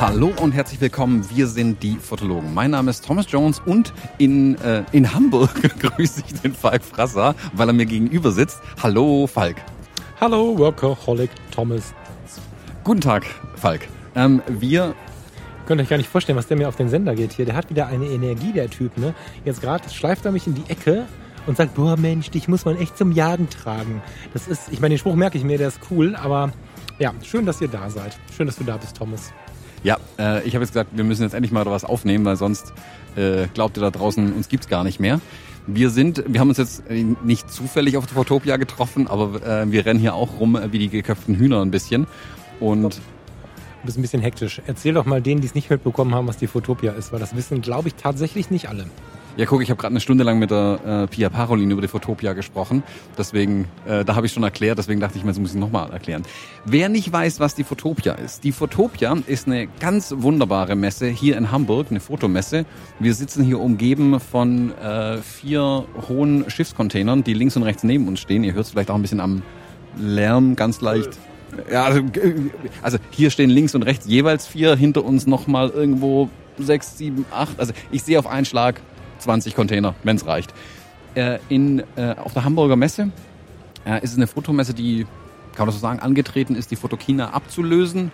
Hallo und herzlich willkommen. Wir sind die Fotologen. Mein Name ist Thomas Jones und in, äh, in Hamburg grüße ich den Falk Frasser, weil er mir gegenüber sitzt. Hallo, Falk. Hallo, Workaholic Thomas. Guten Tag, Falk. Ähm, wir Könnt euch gar nicht vorstellen, was der mir auf den Sender geht hier. Der hat wieder eine Energie, der Typ, ne? Jetzt gerade schleift er mich in die Ecke und sagt, boah Mensch, dich muss man echt zum Jagen tragen. Das ist, ich meine, den Spruch merke ich mir, der ist cool, aber ja, schön, dass ihr da seid. Schön, dass du da bist, Thomas. Ja, äh, ich habe jetzt gesagt, wir müssen jetzt endlich mal was aufnehmen, weil sonst äh, glaubt ihr da draußen, uns gibt's gar nicht mehr. Wir sind, wir haben uns jetzt äh, nicht zufällig auf der Fotopia getroffen, aber äh, wir rennen hier auch rum äh, wie die geköpften Hühner ein bisschen. Und Du bist ein bisschen hektisch. Erzähl doch mal denen, die es nicht mitbekommen haben, was die Fotopia ist, weil das wissen, glaube ich, tatsächlich nicht alle. ja, guck, ich habe gerade eine Stunde lang mit der äh, Pia Parolin über die Fotopia gesprochen. Deswegen, äh, da habe ich schon erklärt, deswegen dachte ich mir, das muss ich nochmal erklären. Wer nicht weiß, was die Fotopia ist, die Fotopia ist eine ganz wunderbare Messe hier in Hamburg, eine Fotomesse. Wir sitzen hier umgeben von äh, vier hohen Schiffscontainern, die links und rechts neben uns stehen. Ihr hört es vielleicht auch ein bisschen am Lärm ganz leicht. Ja, also, also hier stehen links und rechts jeweils vier, hinter uns nochmal irgendwo sechs, sieben, acht. Also ich sehe auf einen Schlag 20 Container, wenn es reicht. Äh, in, äh, auf der Hamburger Messe äh, ist es eine Fotomesse, die, kann man so sagen, angetreten ist, die Fotokina abzulösen.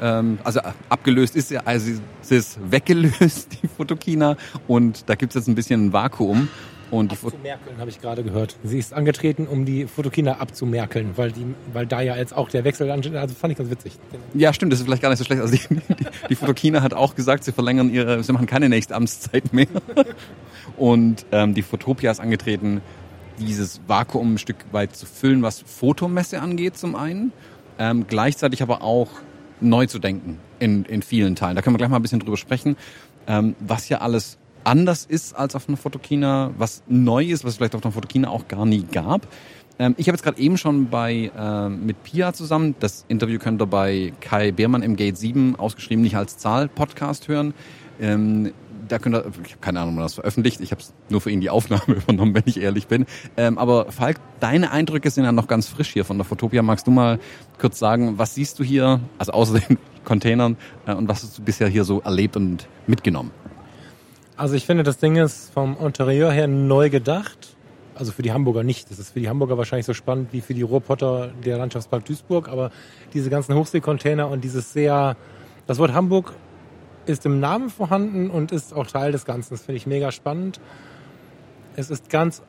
Ähm, also äh, abgelöst ist sie, also sie ist weggelöst, die Fotokina. Und da gibt's jetzt ein bisschen ein Vakuum. Und Abzumerkeln, habe ich gerade gehört. Sie ist angetreten, um die Fotokina abzumerkeln, weil, die, weil da ja jetzt auch der Wechsel ansteht. Also fand ich ganz witzig. Ja, stimmt, das ist vielleicht gar nicht so schlecht. Also die, die, die Fotokina hat auch gesagt, sie verlängern ihre, sie machen keine nächste Amtszeit mehr. Und ähm, die Fotopia ist angetreten, dieses Vakuum ein Stück weit zu füllen, was Fotomesse angeht zum einen, ähm, gleichzeitig aber auch neu zu denken in, in vielen Teilen. Da können wir gleich mal ein bisschen drüber sprechen, ähm, was ja alles anders ist als auf einer Fotokina, was neu ist, was es vielleicht auf einer Fotokina auch gar nie gab. Ähm, ich habe jetzt gerade eben schon bei äh, mit Pia zusammen, das Interview könnt ihr bei Kai Beermann im Gate 7 ausgeschrieben, nicht als Zahl Podcast hören. Ähm, da könnt ihr, ich habe keine Ahnung, wann das veröffentlicht. Ich habe nur für ihn die Aufnahme übernommen, wenn ich ehrlich bin. Ähm, aber Falk, deine Eindrücke sind ja noch ganz frisch hier von der Fotopia. Magst du mal kurz sagen, was siehst du hier, also außer den Containern, äh, und was hast du bisher hier so erlebt und mitgenommen? Also ich finde, das Ding ist vom Interieur her neu gedacht. Also für die Hamburger nicht. Das ist für die Hamburger wahrscheinlich so spannend wie für die Ruhrpotter der Landschaftspark Duisburg. Aber diese ganzen Hochseekontainer und dieses sehr, das Wort Hamburg ist im Namen vorhanden und ist auch Teil des Ganzen. Das finde ich mega spannend. Es ist ganz,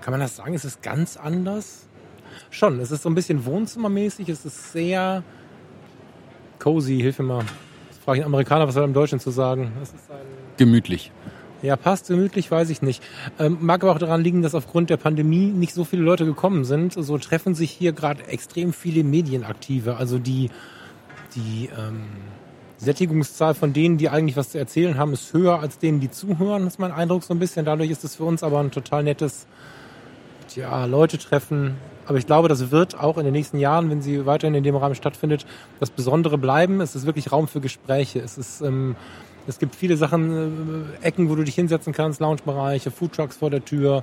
kann man das sagen, es ist ganz anders? Schon, es ist so ein bisschen wohnzimmermäßig, es ist sehr cozy, hilf mir mal. Jetzt frage ich einen Amerikaner, was soll er im Deutschen zu sagen? Gemütlich. Ja, passt gemütlich, weiß ich nicht. Ähm, mag aber auch daran liegen, dass aufgrund der Pandemie nicht so viele Leute gekommen sind. So treffen sich hier gerade extrem viele Medienaktive. Also die, die ähm, Sättigungszahl von denen, die eigentlich was zu erzählen haben, ist höher als denen, die zuhören, ist mein Eindruck so ein bisschen. Dadurch ist es für uns aber ein total nettes ja, Leute treffen. Aber ich glaube, das wird auch in den nächsten Jahren, wenn sie weiterhin in dem Rahmen stattfindet, das Besondere bleiben. Es ist wirklich Raum für Gespräche. Es ist, ähm, es gibt viele Sachen, äh, Ecken, wo du dich hinsetzen kannst, Loungebereiche, Foodtrucks vor der Tür.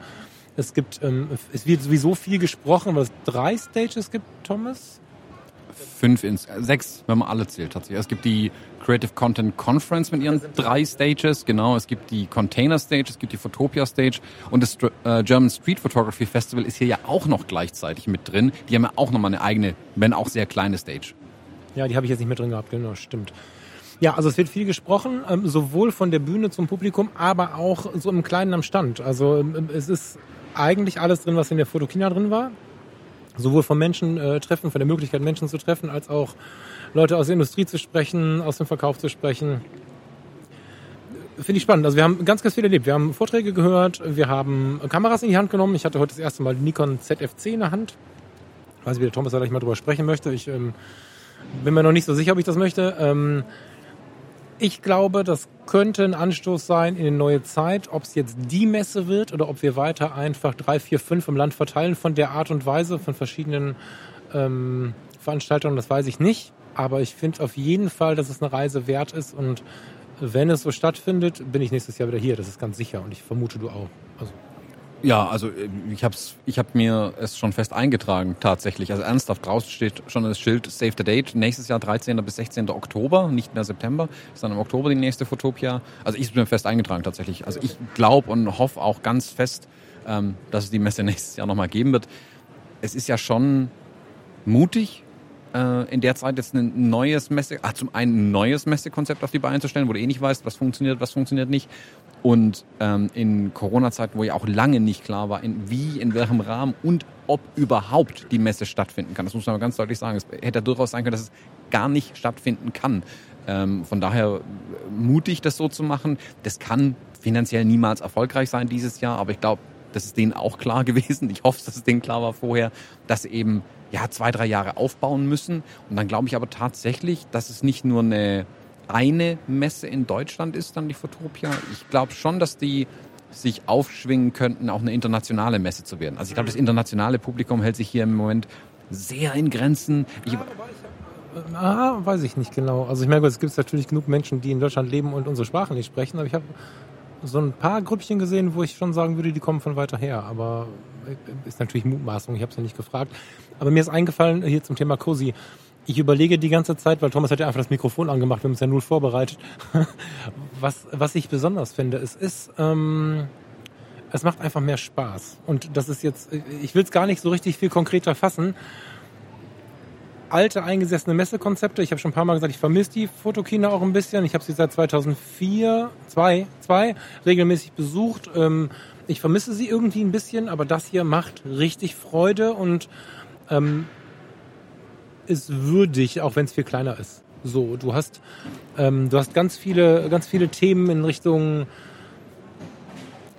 Es gibt, ähm, es wird sowieso viel gesprochen, weil es drei Stages gibt, Thomas. Fünf ins, äh, sechs, wenn man alle zählt tatsächlich. Es gibt die Creative Content Conference mit ihren drei Stages, genau. Es gibt die Container Stage, es gibt die Photopia Stage und das äh, German Street Photography Festival ist hier ja auch noch gleichzeitig mit drin. Die haben ja auch nochmal eine eigene, wenn auch sehr kleine Stage. Ja, die habe ich jetzt nicht mit drin gehabt, genau, stimmt. Ja, also es wird viel gesprochen, ähm, sowohl von der Bühne zum Publikum, aber auch so im Kleinen am Stand. Also ähm, es ist eigentlich alles drin, was in der Fotokina drin war. Sowohl vom Menschen äh, treffen, von der Möglichkeit, Menschen zu treffen, als auch Leute aus der Industrie zu sprechen, aus dem Verkauf zu sprechen. Finde ich spannend. Also wir haben ganz, ganz viel erlebt. Wir haben Vorträge gehört, wir haben Kameras in die Hand genommen. Ich hatte heute das erste Mal Nikon ZFC in der Hand. Ich weiß nicht, wie der Thomas da gleich mal drüber sprechen möchte. Ich ähm, bin mir noch nicht so sicher, ob ich das möchte. Ähm, ich glaube, das könnte ein Anstoß sein in eine neue Zeit, ob es jetzt die Messe wird oder ob wir weiter einfach drei, vier, fünf im Land verteilen von der Art und Weise von verschiedenen ähm, Veranstaltungen, das weiß ich nicht. Aber ich finde auf jeden Fall, dass es eine Reise wert ist und wenn es so stattfindet, bin ich nächstes Jahr wieder hier. Das ist ganz sicher und ich vermute du auch. Also ja, also äh, ich habe ich hab mir es schon fest eingetragen tatsächlich. Also ernsthaft draußen steht schon das Schild Save the Date. Nächstes Jahr 13. bis 16. Oktober, nicht mehr September, sondern im Oktober die nächste Fotopia. Also ich bin fest eingetragen tatsächlich. Also ich glaube und hoffe auch ganz fest, ähm, dass es die Messe nächstes Jahr nochmal geben wird. Es ist ja schon mutig, äh, in der Zeit jetzt ein neues Messe, ach, zum einen ein neues Messekonzept auf die Beine zu stellen, wo du eh nicht weißt, was funktioniert, was funktioniert nicht. Und ähm, in Corona-Zeiten, wo ja auch lange nicht klar war, in wie, in welchem Rahmen und ob überhaupt die Messe stattfinden kann. Das muss man aber ganz deutlich sagen. Es hätte durchaus sein können, dass es gar nicht stattfinden kann. Ähm, von daher mutig, das so zu machen. Das kann finanziell niemals erfolgreich sein dieses Jahr, aber ich glaube, das ist denen auch klar gewesen. Ich hoffe, dass es denen klar war vorher, dass eben ja zwei, drei Jahre aufbauen müssen. Und dann glaube ich aber tatsächlich, dass es nicht nur eine eine Messe in Deutschland ist, dann die Fotopia. Ich glaube schon, dass die sich aufschwingen könnten, auch eine internationale Messe zu werden. Also ich glaube, das internationale Publikum hält sich hier im Moment sehr in Grenzen. Ich, ja, ah, weiß ich nicht genau. Also ich merke, es gibt natürlich genug Menschen, die in Deutschland leben und unsere Sprache nicht sprechen, aber ich habe so ein paar Grüppchen gesehen, wo ich schon sagen würde, die kommen von weiter her. Aber ist natürlich Mutmaßung, ich habe es ja nicht gefragt. Aber mir ist eingefallen, hier zum Thema Cosi, ich überlege die ganze Zeit, weil Thomas hat ja einfach das Mikrofon angemacht, wir haben uns ja null vorbereitet. was, was ich besonders finde, es ist, ähm, es macht einfach mehr Spaß. Und das ist jetzt, ich will es gar nicht so richtig viel konkreter fassen. Alte eingesessene Messekonzepte. Ich habe schon ein paar Mal gesagt, ich vermisse die Fotokina auch ein bisschen. Ich habe sie seit 2004, zwei, zwei regelmäßig besucht. Ähm, ich vermisse sie irgendwie ein bisschen, aber das hier macht richtig Freude und ähm, ist würdig, auch wenn es viel kleiner ist. So, du hast, ähm, du hast ganz viele, ganz viele Themen in Richtung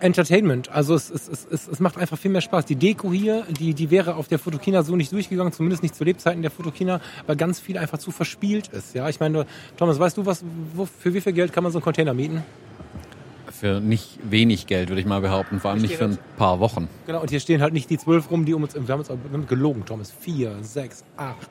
Entertainment. Also es, es, es, es macht einfach viel mehr Spaß. Die Deko hier, die, die wäre auf der Fotokina so nicht durchgegangen, zumindest nicht zu Lebzeiten der Fotokina, weil ganz viel einfach zu verspielt ist. Ja, ich meine, Thomas, weißt du, was, wo, für wie viel Geld kann man so einen Container mieten? Für nicht wenig Geld, würde ich mal behaupten, vor allem nicht für ein paar Wochen. Genau, und hier stehen halt nicht die zwölf rum, die um uns, wir haben uns wir haben gelogen, Thomas. Vier, sechs, acht,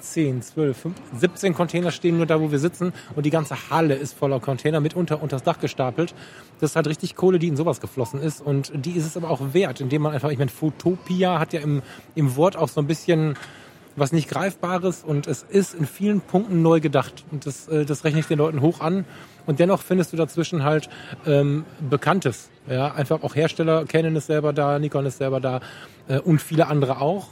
10, 12, 15, 17 Container stehen nur da, wo wir sitzen und die ganze Halle ist voller Container mitunter unter das Dach gestapelt. Das ist halt richtig Kohle, die in sowas geflossen ist und die ist es aber auch wert, indem man einfach, ich meine, Fotopia hat ja im, im Wort auch so ein bisschen was nicht Greifbares und es ist in vielen Punkten neu gedacht und das, äh, das rechne ich den Leuten hoch an und dennoch findest du dazwischen halt ähm, Bekanntes. Ja, einfach auch Hersteller kennen es selber da, Nikon ist selber da äh, und viele andere auch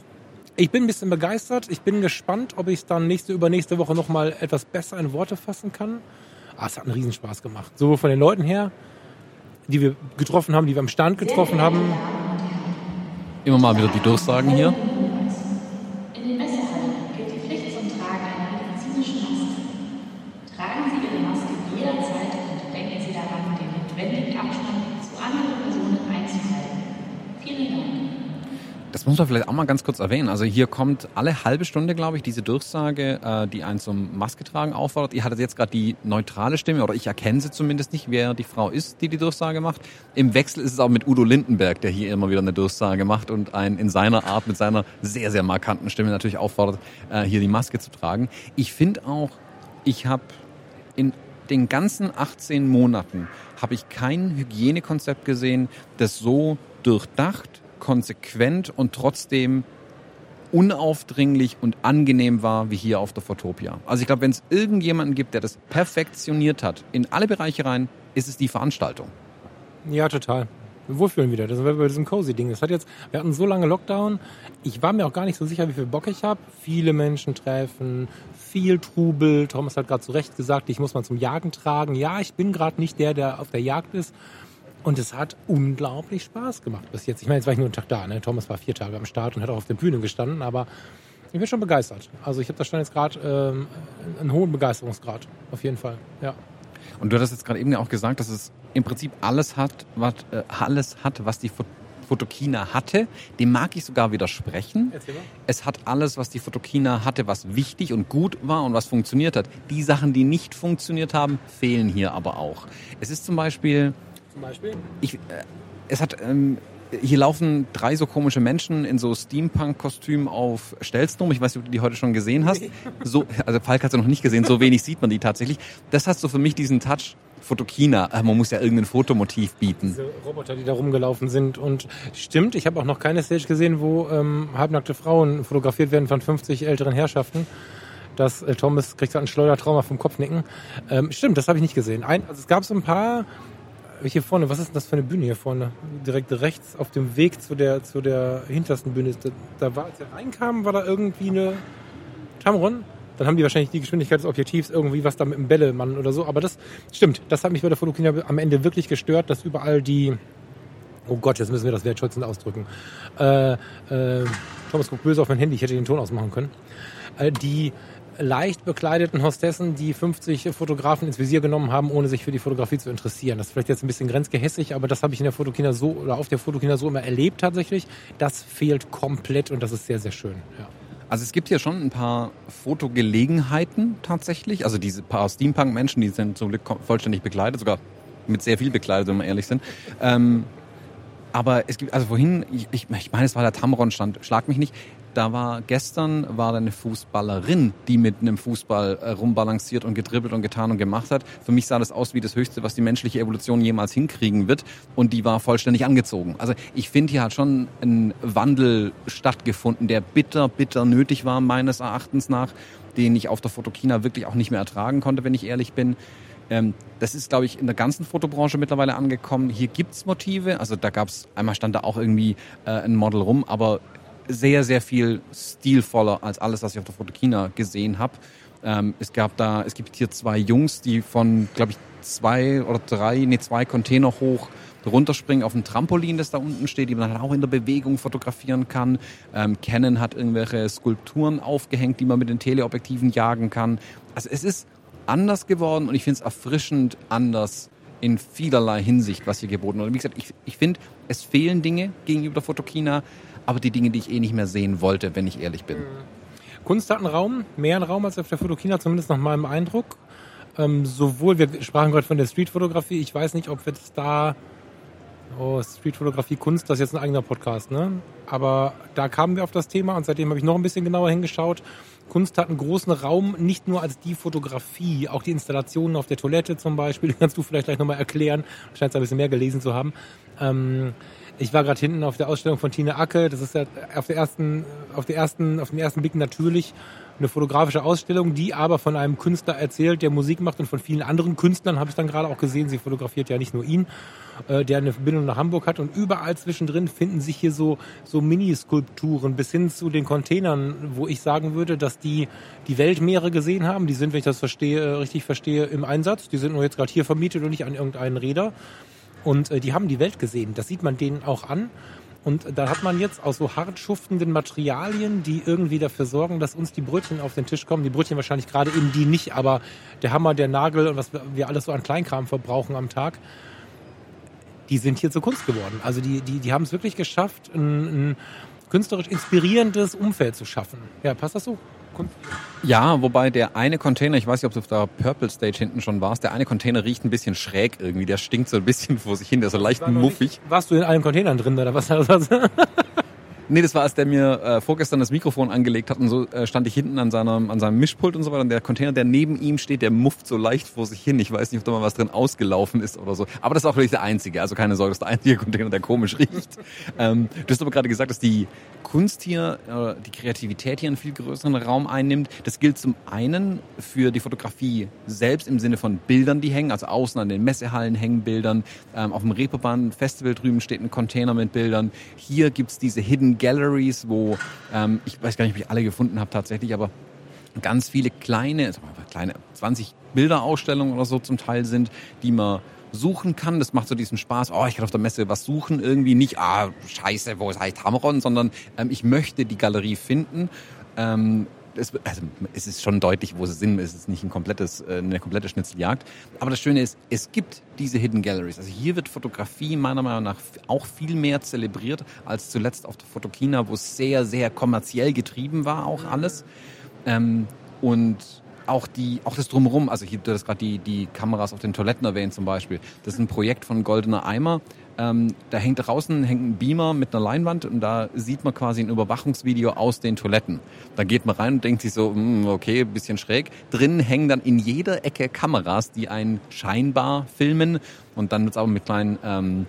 ich bin ein bisschen begeistert. Ich bin gespannt, ob ich es dann nächste, übernächste Woche nochmal etwas besser in Worte fassen kann. Ah, es hat einen Riesenspaß gemacht. Sowohl von den Leuten her, die wir getroffen haben, die wir am Stand getroffen haben. Immer mal wieder die Durchsagen hier. Das muss man vielleicht auch mal ganz kurz erwähnen. Also hier kommt alle halbe Stunde, glaube ich, diese Durchsage, äh, die einen zum Maske tragen auffordert. Ihr hattet jetzt gerade die neutrale Stimme, oder ich erkenne sie zumindest nicht, wer die Frau ist, die die Durchsage macht. Im Wechsel ist es auch mit Udo Lindenberg, der hier immer wieder eine Durchsage macht und einen in seiner Art, mit seiner sehr, sehr markanten Stimme natürlich auffordert, äh, hier die Maske zu tragen. Ich finde auch, ich habe in den ganzen 18 Monaten habe ich kein Hygienekonzept gesehen, das so durchdacht, konsequent und trotzdem unaufdringlich und angenehm war wie hier auf der Fotopia. Also ich glaube, wenn es irgendjemanden gibt, der das perfektioniert hat, in alle Bereiche rein, ist es die Veranstaltung. Ja, total. Wohlfühlen wieder. Das war bei diesem Cozy-Ding. Das hat jetzt, wir hatten so lange Lockdown. Ich war mir auch gar nicht so sicher, wie viel Bock ich habe. Viele Menschen treffen, viel Trubel. Thomas hat gerade zu Recht gesagt, ich muss mal zum Jagen tragen. Ja, ich bin gerade nicht der, der auf der Jagd ist. Und es hat unglaublich Spaß gemacht bis jetzt. Ich meine, jetzt war ich nur einen Tag da. Ne? Thomas war vier Tage am Start und hat auch auf der Bühne gestanden, aber ich bin schon begeistert. Also ich habe da schon jetzt gerade ähm, einen hohen Begeisterungsgrad, auf jeden Fall. Ja. Und du hast jetzt gerade eben ja auch gesagt, dass es im Prinzip alles hat, was, äh, alles hat, was die Fotokina hatte. Dem mag ich sogar widersprechen. Es hat alles, was die Fotokina hatte, was wichtig und gut war und was funktioniert hat. Die Sachen, die nicht funktioniert haben, fehlen hier aber auch. Es ist zum Beispiel zum Beispiel? Ich, äh, es hat, ähm, hier laufen drei so komische Menschen in so Steampunk-Kostümen auf Stelznom. Ich weiß nicht, ob du die heute schon gesehen hast. So, also Falk hat sie noch nicht gesehen, so wenig sieht man die tatsächlich. Das hast so für mich diesen Touch Fotokina. Äh, man muss ja irgendein Fotomotiv bieten. Diese Roboter, die da rumgelaufen sind. Und stimmt, ich habe auch noch keine Stage gesehen, wo ähm, halbnackte Frauen fotografiert werden von 50 älteren Herrschaften. Das äh, Thomas kriegt ein Schleudertrauma vom Kopfnicken. Ähm, stimmt, das habe ich nicht gesehen. Ein, also es gab so ein paar hier vorne, was ist denn das für eine Bühne hier vorne? Direkt rechts auf dem Weg zu der, zu der hintersten Bühne. Da, da war, als wir reinkamen, war da irgendwie eine Tamron. Dann haben die wahrscheinlich die Geschwindigkeit des Objektivs irgendwie was da mit dem Bällemann oder so. Aber das stimmt. Das hat mich bei der Fotokina am Ende wirklich gestört, dass überall die, oh Gott, jetzt müssen wir das wertschätzend ausdrücken. Äh, äh, Thomas guckt böse auf mein Handy, ich hätte den Ton ausmachen können. Äh, die leicht bekleideten Hostessen, die 50 Fotografen ins Visier genommen haben, ohne sich für die Fotografie zu interessieren. Das ist vielleicht jetzt ein bisschen grenzgehässig, aber das habe ich in der Fotokina so oder auf der Fotokina so immer erlebt tatsächlich. Das fehlt komplett und das ist sehr, sehr schön. Ja. Also es gibt hier schon ein paar Fotogelegenheiten tatsächlich. Also diese paar Steampunk-Menschen, die sind zum Glück vollständig bekleidet, sogar mit sehr viel bekleidet, wenn wir ehrlich sind. Ähm, aber es gibt, also vorhin, ich, ich, meine, es war der Tamron-Stand, schlag mich nicht. Da war gestern war da eine Fußballerin, die mit einem Fußball äh, rumbalanciert und gedribbelt und getan und gemacht hat. Für mich sah das aus wie das Höchste, was die menschliche Evolution jemals hinkriegen wird. Und die war vollständig angezogen. Also ich finde, hier hat schon ein Wandel stattgefunden, der bitter, bitter nötig war, meines Erachtens nach, den ich auf der Fotokina wirklich auch nicht mehr ertragen konnte, wenn ich ehrlich bin. Ähm, das ist, glaube ich, in der ganzen Fotobranche mittlerweile angekommen. Hier gibt's Motive. Also da gab's einmal stand da auch irgendwie äh, ein Model rum, aber sehr, sehr viel stilvoller als alles, was ich auf der Fotokina gesehen habe. Ähm, es gab da, es gibt hier zwei Jungs, die von, glaube ich, zwei oder drei, nee, zwei Container hoch runterspringen auf ein Trampolin, das da unten steht, die man dann auch in der Bewegung fotografieren kann. Ähm, Canon hat irgendwelche Skulpturen aufgehängt, die man mit den Teleobjektiven jagen kann. Also es ist anders geworden und ich finde es erfrischend anders in vielerlei Hinsicht, was hier geboten wird. Wie gesagt, ich, ich finde, es fehlen Dinge gegenüber der Fotokina, aber die Dinge, die ich eh nicht mehr sehen wollte, wenn ich ehrlich bin. Kunst hat einen Raum, mehr einen Raum als auf der Fotokina, zumindest nach meinem Eindruck. Ähm, sowohl, wir sprachen gerade von der Streetfotografie, ich weiß nicht, ob wir das da, oh, Streetfotografie, Kunst, das ist jetzt ein eigener Podcast, ne? Aber da kamen wir auf das Thema und seitdem habe ich noch ein bisschen genauer hingeschaut. Kunst hat einen großen Raum, nicht nur als die Fotografie, auch die Installationen auf der Toilette zum Beispiel, kannst du vielleicht gleich nochmal erklären, scheint ein bisschen mehr gelesen zu haben. Ähm, ich war gerade hinten auf der Ausstellung von Tine Acke. Das ist ja auf der ersten, auf der ersten, auf dem ersten Blick natürlich eine fotografische Ausstellung, die aber von einem Künstler erzählt, der Musik macht und von vielen anderen Künstlern habe ich dann gerade auch gesehen. Sie fotografiert ja nicht nur ihn, äh, der eine Verbindung nach Hamburg hat und überall zwischendrin finden sich hier so so Mini-Skulpturen bis hin zu den Containern, wo ich sagen würde, dass die die Weltmeere gesehen haben. Die sind, wenn ich das verstehe, richtig verstehe, im Einsatz. Die sind nur jetzt gerade hier vermietet und nicht an irgendeinen Räder. Und äh, die haben die Welt gesehen. Das sieht man denen auch an. Und da hat man jetzt aus so hart schuftenden Materialien, die irgendwie dafür sorgen, dass uns die Brötchen auf den Tisch kommen. Die Brötchen wahrscheinlich gerade eben die nicht, aber der Hammer, der Nagel und was wir alles so an Kleinkram verbrauchen am Tag, die sind hier zur Kunst geworden. Also die, die, die haben es wirklich geschafft, ein, ein künstlerisch inspirierendes Umfeld zu schaffen. Ja, passt das so? Ja, wobei der eine Container, ich weiß nicht, ob du auf der Purple Stage hinten schon warst, der eine Container riecht ein bisschen schräg irgendwie. Der stinkt so ein bisschen vor sich hin, der ist so leicht muffig. Nicht, warst du in allen Containern drin oder was? Nee, das war, als der mir äh, vorgestern das Mikrofon angelegt hat und so äh, stand ich hinten an seinem, an seinem Mischpult und so weiter. Und der Container, der neben ihm steht, der mufft so leicht vor sich hin. Ich weiß nicht, ob da mal was drin ausgelaufen ist oder so. Aber das ist auch wirklich der einzige. Also keine Sorge, das ist der einzige Container, der komisch riecht. ähm, du hast aber gerade gesagt, dass die Kunst hier, äh, die Kreativität hier einen viel größeren Raum einnimmt. Das gilt zum einen für die Fotografie selbst im Sinne von Bildern, die hängen. Also außen an den Messehallen hängen Bildern. Ähm, auf dem Reeperbahn Festival drüben steht ein Container mit Bildern. Hier gibt's diese Hidden Galleries, wo ähm, ich weiß gar nicht, ob ich alle gefunden habe tatsächlich, aber ganz viele kleine, kleine 20 Bilderausstellungen oder so zum Teil sind, die man suchen kann. Das macht so diesen Spaß. Oh, ich kann auf der Messe was suchen. Irgendwie nicht, ah, scheiße, wo ist eigentlich Tamron, sondern ähm, ich möchte die Galerie finden. Ähm, es, also, es ist schon deutlich, wo sie sind. Es ist nicht ein komplettes, äh, eine komplette Schnitzeljagd. Aber das Schöne ist, es gibt diese Hidden Galleries. Also hier wird Fotografie meiner Meinung nach auch viel mehr zelebriert als zuletzt auf der Fotokina, wo es sehr, sehr kommerziell getrieben war, auch alles. Ähm, und auch die, auch das drumherum, also hier, du hast gerade die, die Kameras auf den Toiletten erwähnt zum Beispiel. Das ist ein Projekt von Goldener Eimer. Ähm, da hängt draußen hängt ein Beamer mit einer Leinwand und da sieht man quasi ein Überwachungsvideo aus den Toiletten. Da geht man rein und denkt sich so, mh, okay, bisschen schräg. Drinnen hängen dann in jeder Ecke Kameras, die einen scheinbar filmen und dann wird's aber mit kleinen ähm,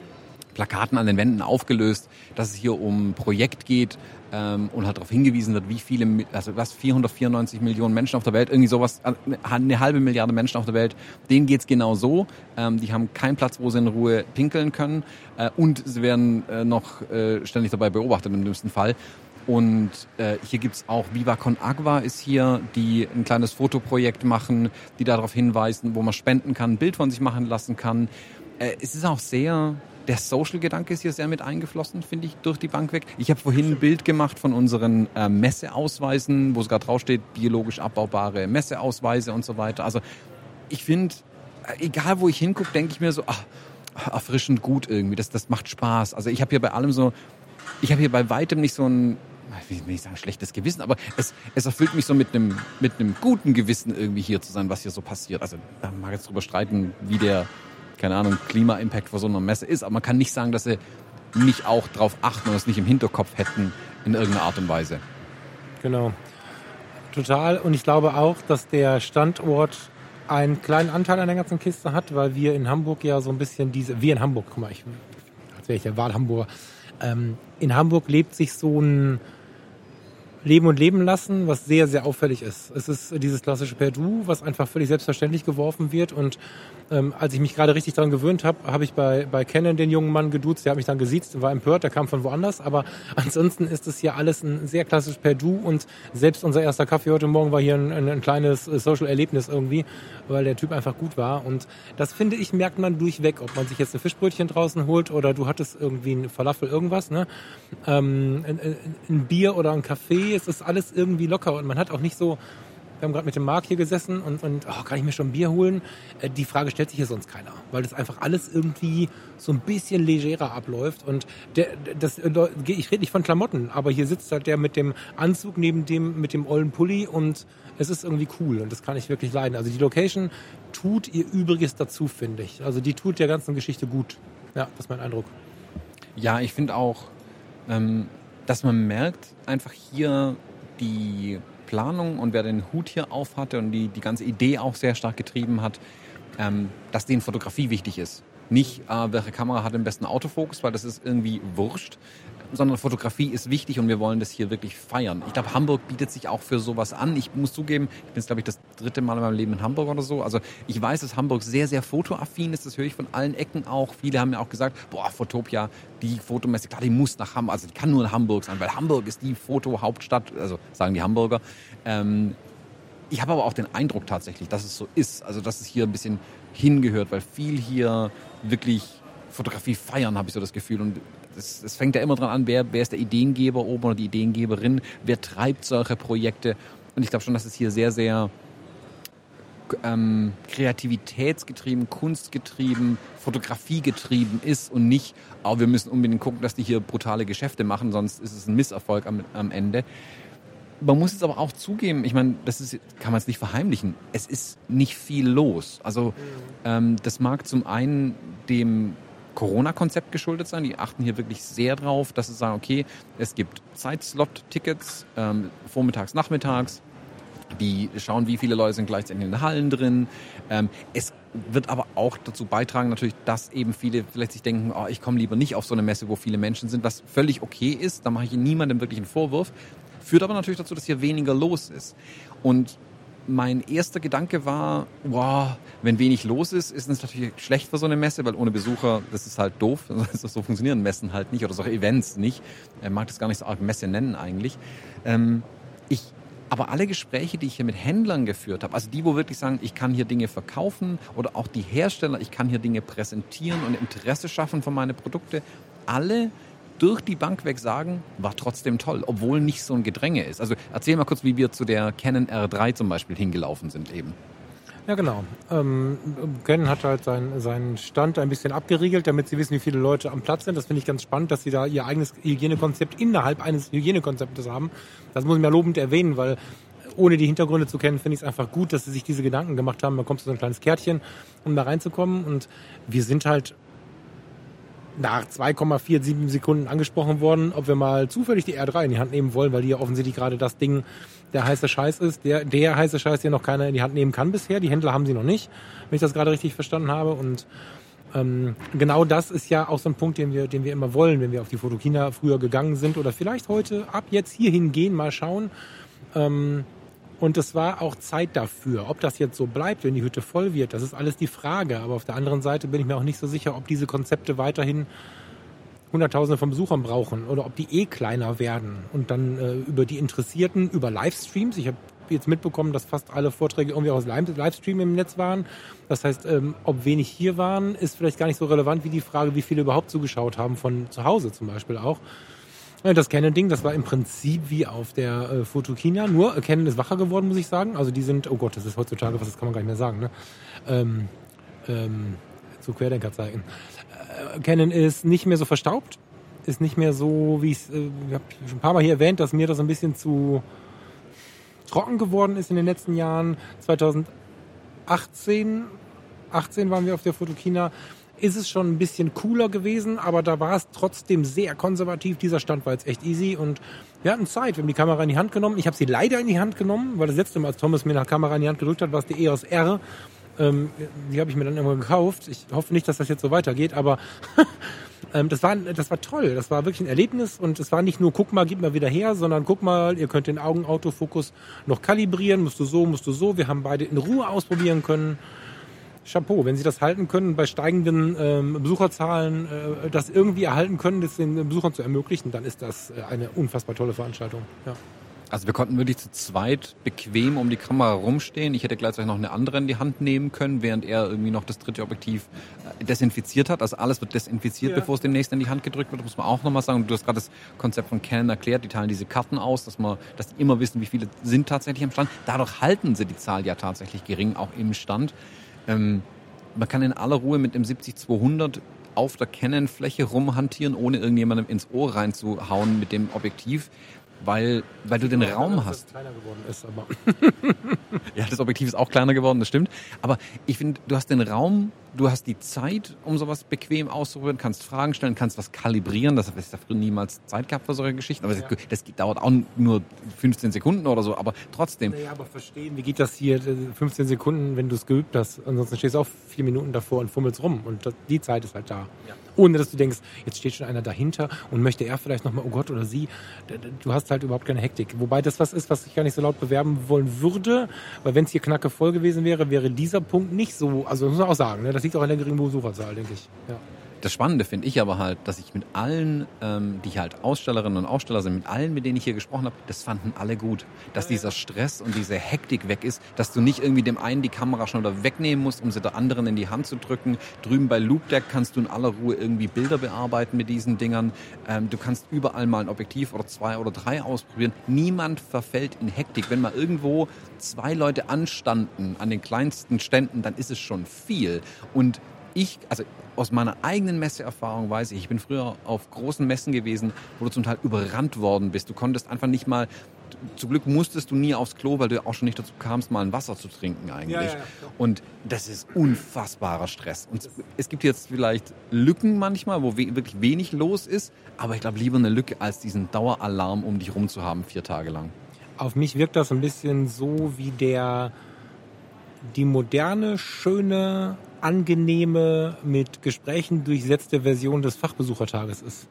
Plakaten an den Wänden aufgelöst, dass es hier um Projekt geht ähm, und halt darauf hingewiesen wird, wie viele, also was 494 Millionen Menschen auf der Welt, irgendwie sowas, eine halbe Milliarde Menschen auf der Welt, denen geht's genau so. Ähm, die haben keinen Platz, wo sie in Ruhe pinkeln können äh, und sie werden äh, noch äh, ständig dabei beobachtet im dümmsten Fall. Und äh, hier gibt's auch Viva Con Agua ist hier, die ein kleines Fotoprojekt machen, die darauf hinweisen, wo man spenden kann, ein Bild von sich machen lassen kann. Äh, es ist auch sehr der Social-Gedanke ist hier sehr mit eingeflossen, finde ich, durch die Bank weg. Ich habe vorhin ein Bild gemacht von unseren äh, Messeausweisen, wo sogar draufsteht, biologisch abbaubare Messeausweise und so weiter. Also ich finde, äh, egal wo ich hingucke, denke ich mir so, ach, erfrischend gut irgendwie. Das, das macht Spaß. Also ich habe hier bei allem so, ich habe hier bei weitem nicht so ein, wie will ich sagen, schlechtes Gewissen, aber es, es erfüllt mich so mit einem, mit einem guten Gewissen irgendwie hier zu sein, was hier so passiert. Also da mag ich jetzt drüber streiten, wie der keine Ahnung, Klima-Impact vor so einer Messe ist. Aber man kann nicht sagen, dass sie nicht auch darauf achten und es nicht im Hinterkopf hätten in irgendeiner Art und Weise. Genau. Total. Und ich glaube auch, dass der Standort einen kleinen Anteil an der ganzen Kiste hat, weil wir in Hamburg ja so ein bisschen diese, wir in Hamburg, guck mal, ich, als wäre ich der Wahlhamburger, ähm, in Hamburg lebt sich so ein Leben und Leben lassen, was sehr, sehr auffällig ist. Es ist dieses klassische Perdu, was einfach völlig selbstverständlich geworfen wird. Und ähm, als ich mich gerade richtig daran gewöhnt habe, habe ich bei, bei Canon den jungen Mann geduzt, der hat mich dann gesiezt, war empört, der kam von woanders, aber ansonsten ist es hier alles ein sehr klassisches Perdu und selbst unser erster Kaffee heute Morgen war hier ein, ein, ein kleines Social-Erlebnis irgendwie, weil der Typ einfach gut war und das finde ich, merkt man durchweg, ob man sich jetzt ein Fischbrötchen draußen holt oder du hattest irgendwie ein Falafel, irgendwas, ne? Ähm, ein, ein Bier oder ein Kaffee, es ist alles irgendwie locker und man hat auch nicht so wir haben gerade mit dem Marc hier gesessen und, und oh, kann ich mir schon ein Bier holen? Äh, die Frage stellt sich hier sonst keiner, weil das einfach alles irgendwie so ein bisschen legerer abläuft. Und der, das, äh, ich rede nicht von Klamotten, aber hier sitzt halt der mit dem Anzug neben dem, mit dem ollen Pulli und es ist irgendwie cool und das kann ich wirklich leiden. Also die Location tut ihr Übriges dazu, finde ich. Also die tut der ganzen Geschichte gut. Ja, das ist mein Eindruck. Ja, ich finde auch, ähm, dass man merkt, einfach hier die Planung und wer den Hut hier auf hatte und die, die ganze Idee auch sehr stark getrieben hat, ähm, dass denen Fotografie wichtig ist. Nicht, äh, welche Kamera hat den besten Autofokus, weil das ist irgendwie wurscht, sondern Fotografie ist wichtig und wir wollen das hier wirklich feiern. Ich glaube, Hamburg bietet sich auch für sowas an. Ich muss zugeben, ich bin jetzt, glaube ich, das dritte Mal in meinem Leben in Hamburg oder so. Also ich weiß, dass Hamburg sehr, sehr fotoaffin ist. Das höre ich von allen Ecken auch. Viele haben mir auch gesagt, boah, Fotopia, die Fotomesse, klar, die muss nach Hamburg, also die kann nur in Hamburg sein, weil Hamburg ist die Fotohauptstadt, also sagen die Hamburger. Ähm, ich habe aber auch den Eindruck tatsächlich, dass es so ist. Also dass es hier ein bisschen hingehört, weil viel hier wirklich Fotografie feiern, habe ich so das Gefühl. Und es, es fängt ja immer dran an, wer, wer ist der Ideengeber oben oder die Ideengeberin, wer treibt solche Projekte. Und ich glaube schon, dass es hier sehr, sehr ähm, kreativitätsgetrieben, kunstgetrieben, fotografiegetrieben ist und nicht, oh, wir müssen unbedingt gucken, dass die hier brutale Geschäfte machen, sonst ist es ein Misserfolg am, am Ende. Man muss es aber auch zugeben, ich meine, das ist, kann man es nicht verheimlichen, es ist nicht viel los. Also ähm, das mag zum einen dem Corona-Konzept geschuldet sein. Die achten hier wirklich sehr drauf, dass sie sagen, okay, es gibt Zeitslot-Tickets, ähm, vormittags, nachmittags. Die schauen, wie viele Leute sind gleichzeitig in den Hallen drin. Ähm, es wird aber auch dazu beitragen, natürlich, dass eben viele vielleicht sich denken, oh, ich komme lieber nicht auf so eine Messe, wo viele Menschen sind, was völlig okay ist. Da mache ich niemandem wirklich einen Vorwurf. Führt aber natürlich dazu, dass hier weniger los ist. Und mein erster Gedanke war, wow, wenn wenig los ist, ist es natürlich schlecht für so eine Messe, weil ohne Besucher, das ist halt doof. so funktionieren Messen halt nicht oder solche Events nicht. Ich mag das gar nicht so arg Messe nennen eigentlich. Ähm, ich, aber alle Gespräche, die ich hier mit Händlern geführt habe, also die, wo wirklich sagen, ich kann hier Dinge verkaufen oder auch die Hersteller, ich kann hier Dinge präsentieren und Interesse schaffen für meine Produkte, alle durch die Bank weg sagen, war trotzdem toll, obwohl nicht so ein Gedränge ist. Also erzähl mal kurz, wie wir zu der Canon R3 zum Beispiel hingelaufen sind eben. Ja, genau. Ähm, Canon hat halt seinen, seinen Stand ein bisschen abgeriegelt, damit sie wissen, wie viele Leute am Platz sind. Das finde ich ganz spannend, dass sie da ihr eigenes Hygienekonzept innerhalb eines Hygienekonzeptes haben. Das muss ich mal lobend erwähnen, weil ohne die Hintergründe zu kennen, finde ich es einfach gut, dass sie sich diese Gedanken gemacht haben. Man kommt so ein kleines Kärtchen, um da reinzukommen. Und wir sind halt nach 2,47 Sekunden angesprochen worden, ob wir mal zufällig die R3 in die Hand nehmen wollen, weil die ja offensichtlich gerade das Ding der heiße Scheiß ist, der, der heiße Scheiß, den noch keiner in die Hand nehmen kann bisher. Die Händler haben sie noch nicht, wenn ich das gerade richtig verstanden habe. Und ähm, genau das ist ja auch so ein Punkt, den wir, den wir immer wollen, wenn wir auf die Fotokina früher gegangen sind oder vielleicht heute ab jetzt hierhin gehen, mal schauen. Ähm, und es war auch Zeit dafür. Ob das jetzt so bleibt, wenn die Hütte voll wird, das ist alles die Frage. Aber auf der anderen Seite bin ich mir auch nicht so sicher, ob diese Konzepte weiterhin Hunderttausende von Besuchern brauchen oder ob die eh kleiner werden und dann äh, über die Interessierten, über Livestreams. Ich habe jetzt mitbekommen, dass fast alle Vorträge irgendwie aus Livestream im Netz waren. Das heißt, ähm, ob wenig hier waren, ist vielleicht gar nicht so relevant wie die Frage, wie viele überhaupt zugeschaut haben von zu Hause zum Beispiel auch. Das Canon-Ding, das war im Prinzip wie auf der äh, Fotokina, nur Canon ist wacher geworden, muss ich sagen. Also die sind, oh Gott, das ist heutzutage, was das kann man gar nicht mehr sagen, ne? Ähm, ähm, zu Querdenker-Zeiten. Äh, Canon ist nicht mehr so verstaubt, ist nicht mehr so, wie ich äh, ich habe schon ein paar Mal hier erwähnt, dass mir das ein bisschen zu trocken geworden ist in den letzten Jahren. 2018, 18 waren wir auf der Fotokina, ist es schon ein bisschen cooler gewesen, aber da war es trotzdem sehr konservativ. Dieser Stand war jetzt echt easy und wir hatten Zeit. Wir haben die Kamera in die Hand genommen. Ich habe sie leider in die Hand genommen, weil das letzte Mal, als Thomas mir eine Kamera in die Hand gedrückt hat, war es die EOS R. Ähm, die habe ich mir dann immer gekauft. Ich hoffe nicht, dass das jetzt so weitergeht, aber ähm, das, war, das war toll. Das war wirklich ein Erlebnis und es war nicht nur, guck mal, gib mal wieder her, sondern guck mal, ihr könnt den Augenautofokus noch kalibrieren, musst du so, musst du so. Wir haben beide in Ruhe ausprobieren können. Chapeau, wenn Sie das halten können, bei steigenden ähm, Besucherzahlen, äh, das irgendwie erhalten können, das den Besuchern zu ermöglichen, dann ist das äh, eine unfassbar tolle Veranstaltung. Ja. Also wir konnten wirklich zu zweit bequem um die Kamera rumstehen. Ich hätte gleichzeitig noch eine andere in die Hand nehmen können, während er irgendwie noch das dritte Objektiv äh, desinfiziert hat. Also alles wird desinfiziert, ja. bevor es demnächst in die Hand gedrückt wird, muss man auch nochmal sagen. Du hast gerade das Konzept von Canon erklärt, die teilen diese Karten aus, dass man, dass die immer wissen, wie viele sind tatsächlich am Stand. Dadurch halten sie die Zahl ja tatsächlich gering, auch im Stand. Ähm, man kann in aller Ruhe mit dem 70-200 auf der Canon-Fläche rumhantieren, ohne irgendjemandem ins Ohr reinzuhauen mit dem Objektiv weil, weil du den ja, Raum hast. Kleiner geworden ist, aber ja, das Objektiv ist auch kleiner geworden, das stimmt. Aber ich finde, du hast den Raum, du hast die Zeit, um sowas bequem auszuprobieren, kannst Fragen stellen, kannst was kalibrieren. Das habe ich früher niemals Zeit gehabt für solche Geschichten. Aber ja. das, das, dauert auch nur 15 Sekunden oder so, aber trotzdem. Naja, aber verstehen, wie geht das hier 15 Sekunden, wenn du es geübt hast? Ansonsten stehst du auch vier Minuten davor und fummelst rum und das, die Zeit ist halt da. Ja ohne dass du denkst, jetzt steht schon einer dahinter und möchte er vielleicht nochmal, oh Gott oder sie. Du hast halt überhaupt keine Hektik. Wobei das was ist, was ich gar nicht so laut bewerben wollen würde, weil wenn es hier knacke voll gewesen wäre, wäre dieser Punkt nicht so, also muss man auch sagen, ne? das liegt auch an der geringen Besucherzahl, denke ich. Ja. Das Spannende finde ich aber halt, dass ich mit allen, ähm, die halt Ausstellerinnen und Aussteller sind, mit allen, mit denen ich hier gesprochen habe, das fanden alle gut. Dass dieser Stress und diese Hektik weg ist, dass du nicht irgendwie dem einen die Kamera schon wieder wegnehmen musst, um sie der anderen in die Hand zu drücken. Drüben bei Loop Deck kannst du in aller Ruhe irgendwie Bilder bearbeiten mit diesen Dingern. Ähm, du kannst überall mal ein Objektiv oder zwei oder drei ausprobieren. Niemand verfällt in Hektik. Wenn mal irgendwo zwei Leute anstanden an den kleinsten Ständen, dann ist es schon viel. Und ich, also aus meiner eigenen Messeerfahrung weiß ich, ich bin früher auf großen Messen gewesen, wo du zum Teil überrannt worden bist. Du konntest einfach nicht mal, zum Glück musstest du nie aufs Klo, weil du auch schon nicht dazu kamst, mal ein Wasser zu trinken eigentlich. Ja, ja, ja. Und das ist unfassbarer Stress. Und es gibt jetzt vielleicht Lücken manchmal, wo wirklich wenig los ist, aber ich glaube lieber eine Lücke als diesen Daueralarm um dich rum zu haben, vier Tage lang. Auf mich wirkt das ein bisschen so wie der die moderne, schöne angenehme, mit Gesprächen durchsetzte Version des Fachbesuchertages ist.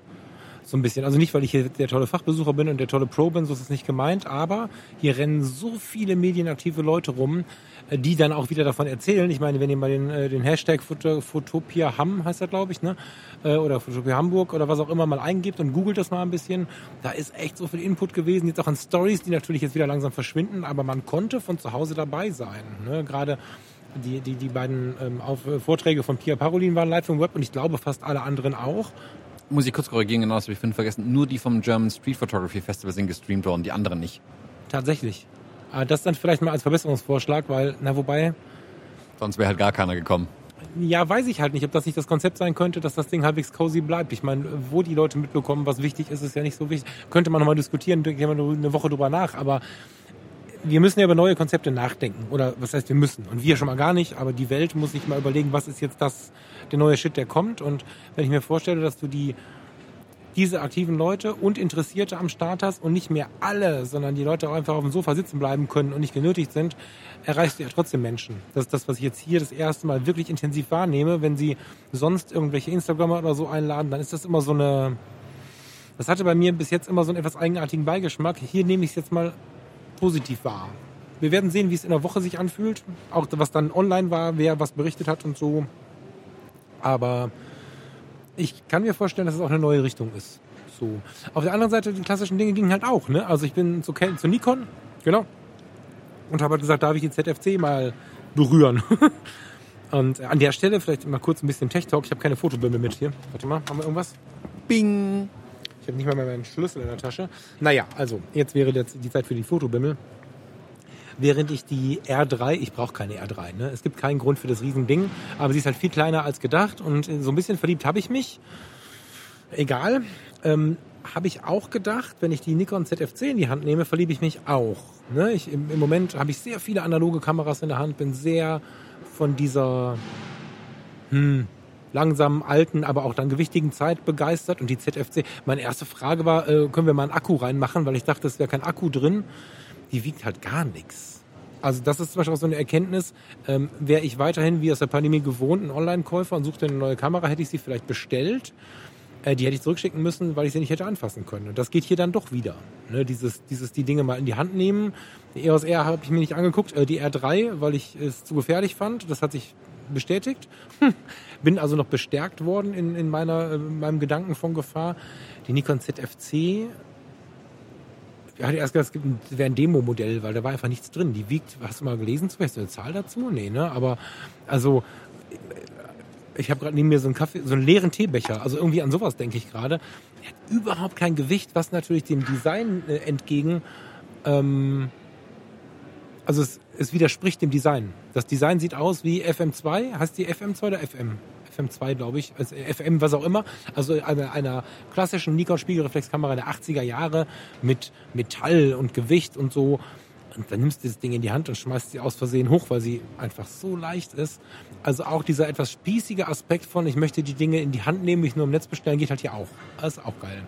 So ein bisschen. Also nicht, weil ich hier der tolle Fachbesucher bin und der tolle Pro bin, so ist es nicht gemeint, aber hier rennen so viele medienaktive Leute rum, äh, die dann auch wieder davon erzählen. Ich meine, wenn ihr mal den, äh, den Hashtag Photopia Ham heißt er, glaube ich, ne? Äh, oder Photopia Hamburg oder was auch immer mal eingibt und googelt das mal ein bisschen. Da ist echt so viel Input gewesen, jetzt auch an Stories, die natürlich jetzt wieder langsam verschwinden, aber man konnte von zu Hause dabei sein. Ne? Gerade die, die, die beiden ähm, auf, äh, Vorträge von Pia Parolin waren live im Web und ich glaube fast alle anderen auch. Muss ich kurz korrigieren, genau das habe ich vorhin vergessen. Nur die vom German Street Photography Festival sind gestreamt worden, die anderen nicht. Tatsächlich. Aber das dann vielleicht mal als Verbesserungsvorschlag, weil, na wobei. Sonst wäre halt gar keiner gekommen. Ja, weiß ich halt nicht, ob das nicht das Konzept sein könnte, dass das Ding halbwegs cozy bleibt. Ich meine, wo die Leute mitbekommen, was wichtig ist, ist ja nicht so wichtig. Könnte man nochmal diskutieren, denke ich mal eine Woche drüber nach, aber wir müssen ja über neue Konzepte nachdenken. Oder was heißt wir müssen? Und wir schon mal gar nicht, aber die Welt muss sich mal überlegen, was ist jetzt das, der neue Shit, der kommt. Und wenn ich mir vorstelle, dass du die diese aktiven Leute und Interessierte am Start hast und nicht mehr alle, sondern die Leute auch einfach auf dem Sofa sitzen bleiben können und nicht genötigt sind, erreichst du ja trotzdem Menschen. Das ist das, was ich jetzt hier das erste Mal wirklich intensiv wahrnehme. Wenn sie sonst irgendwelche Instagrammer oder so einladen, dann ist das immer so eine, das hatte bei mir bis jetzt immer so einen etwas eigenartigen Beigeschmack. Hier nehme ich es jetzt mal positiv wahr. Wir werden sehen, wie es in der Woche sich anfühlt. Auch was dann online war, wer was berichtet hat und so. Aber ich kann mir vorstellen, dass es auch eine neue Richtung ist. So. Auf der anderen Seite, die klassischen Dinge gingen halt auch. Ne? Also ich bin zu, zu Nikon, genau. Und habe halt gesagt, darf ich die ZFC mal berühren? und an der Stelle vielleicht mal kurz ein bisschen Tech-Talk. Ich habe keine Fotobimmel mit hier. Warte mal, haben wir irgendwas? Bing! Ich habe nicht mal mehr meinen Schlüssel in der Tasche. Naja, also, jetzt wäre die Zeit für die Fotobimmel. Während ich die R3, ich brauche keine R3, ne? es gibt keinen Grund für das Riesending, aber sie ist halt viel kleiner als gedacht und so ein bisschen verliebt habe ich mich. Egal. Ähm, habe ich auch gedacht, wenn ich die Nikon ZFC in die Hand nehme, verliebe ich mich auch. Ne? Ich, im, Im Moment habe ich sehr viele analoge Kameras in der Hand, bin sehr von dieser hm, langsamen, alten, aber auch dann gewichtigen Zeit begeistert. Und die ZFC, meine erste Frage war, äh, können wir mal einen Akku reinmachen, weil ich dachte, es wäre kein Akku drin. Die wiegt halt gar nichts. Also das ist zum Beispiel auch so eine Erkenntnis. Ähm, Wäre ich weiterhin wie aus der Pandemie gewohnt, ein Online-Käufer und suchte eine neue Kamera, hätte ich sie vielleicht bestellt. Äh, die hätte ich zurückschicken müssen, weil ich sie nicht hätte anfassen können. Und das geht hier dann doch wieder. Ne, dieses, dieses die Dinge mal in die Hand nehmen. Die EOS R habe ich mir nicht angeguckt, äh, die R3, weil ich es zu gefährlich fand. Das hat sich bestätigt. Bin also noch bestärkt worden in, in meiner, in meinem Gedanken von Gefahr. Die Nikon ZFC ich hatte erst gedacht, es wäre ein Demo-Modell, weil da war einfach nichts drin. Die wiegt, hast du mal gelesen, zum Beispiel eine Zahl dazu? Nee, ne? Aber also ich habe gerade neben mir so einen Kaffee, so einen leeren Teebecher. Also irgendwie an sowas denke ich gerade. Er hat überhaupt kein Gewicht, was natürlich dem Design äh, entgegen. Ähm, also es, es widerspricht dem Design. Das Design sieht aus wie FM2. Heißt die FM2 oder FM? FM2, glaube ich, also FM, was auch immer. Also einer, einer klassischen Nikon-Spiegelreflexkamera der 80er Jahre mit Metall und Gewicht und so. Und dann nimmst du das Ding in die Hand und schmeißt sie aus Versehen hoch, weil sie einfach so leicht ist. Also auch dieser etwas spießige Aspekt von, ich möchte die Dinge in die Hand nehmen, mich nur im Netz bestellen, geht halt hier auch. Das ist auch geil.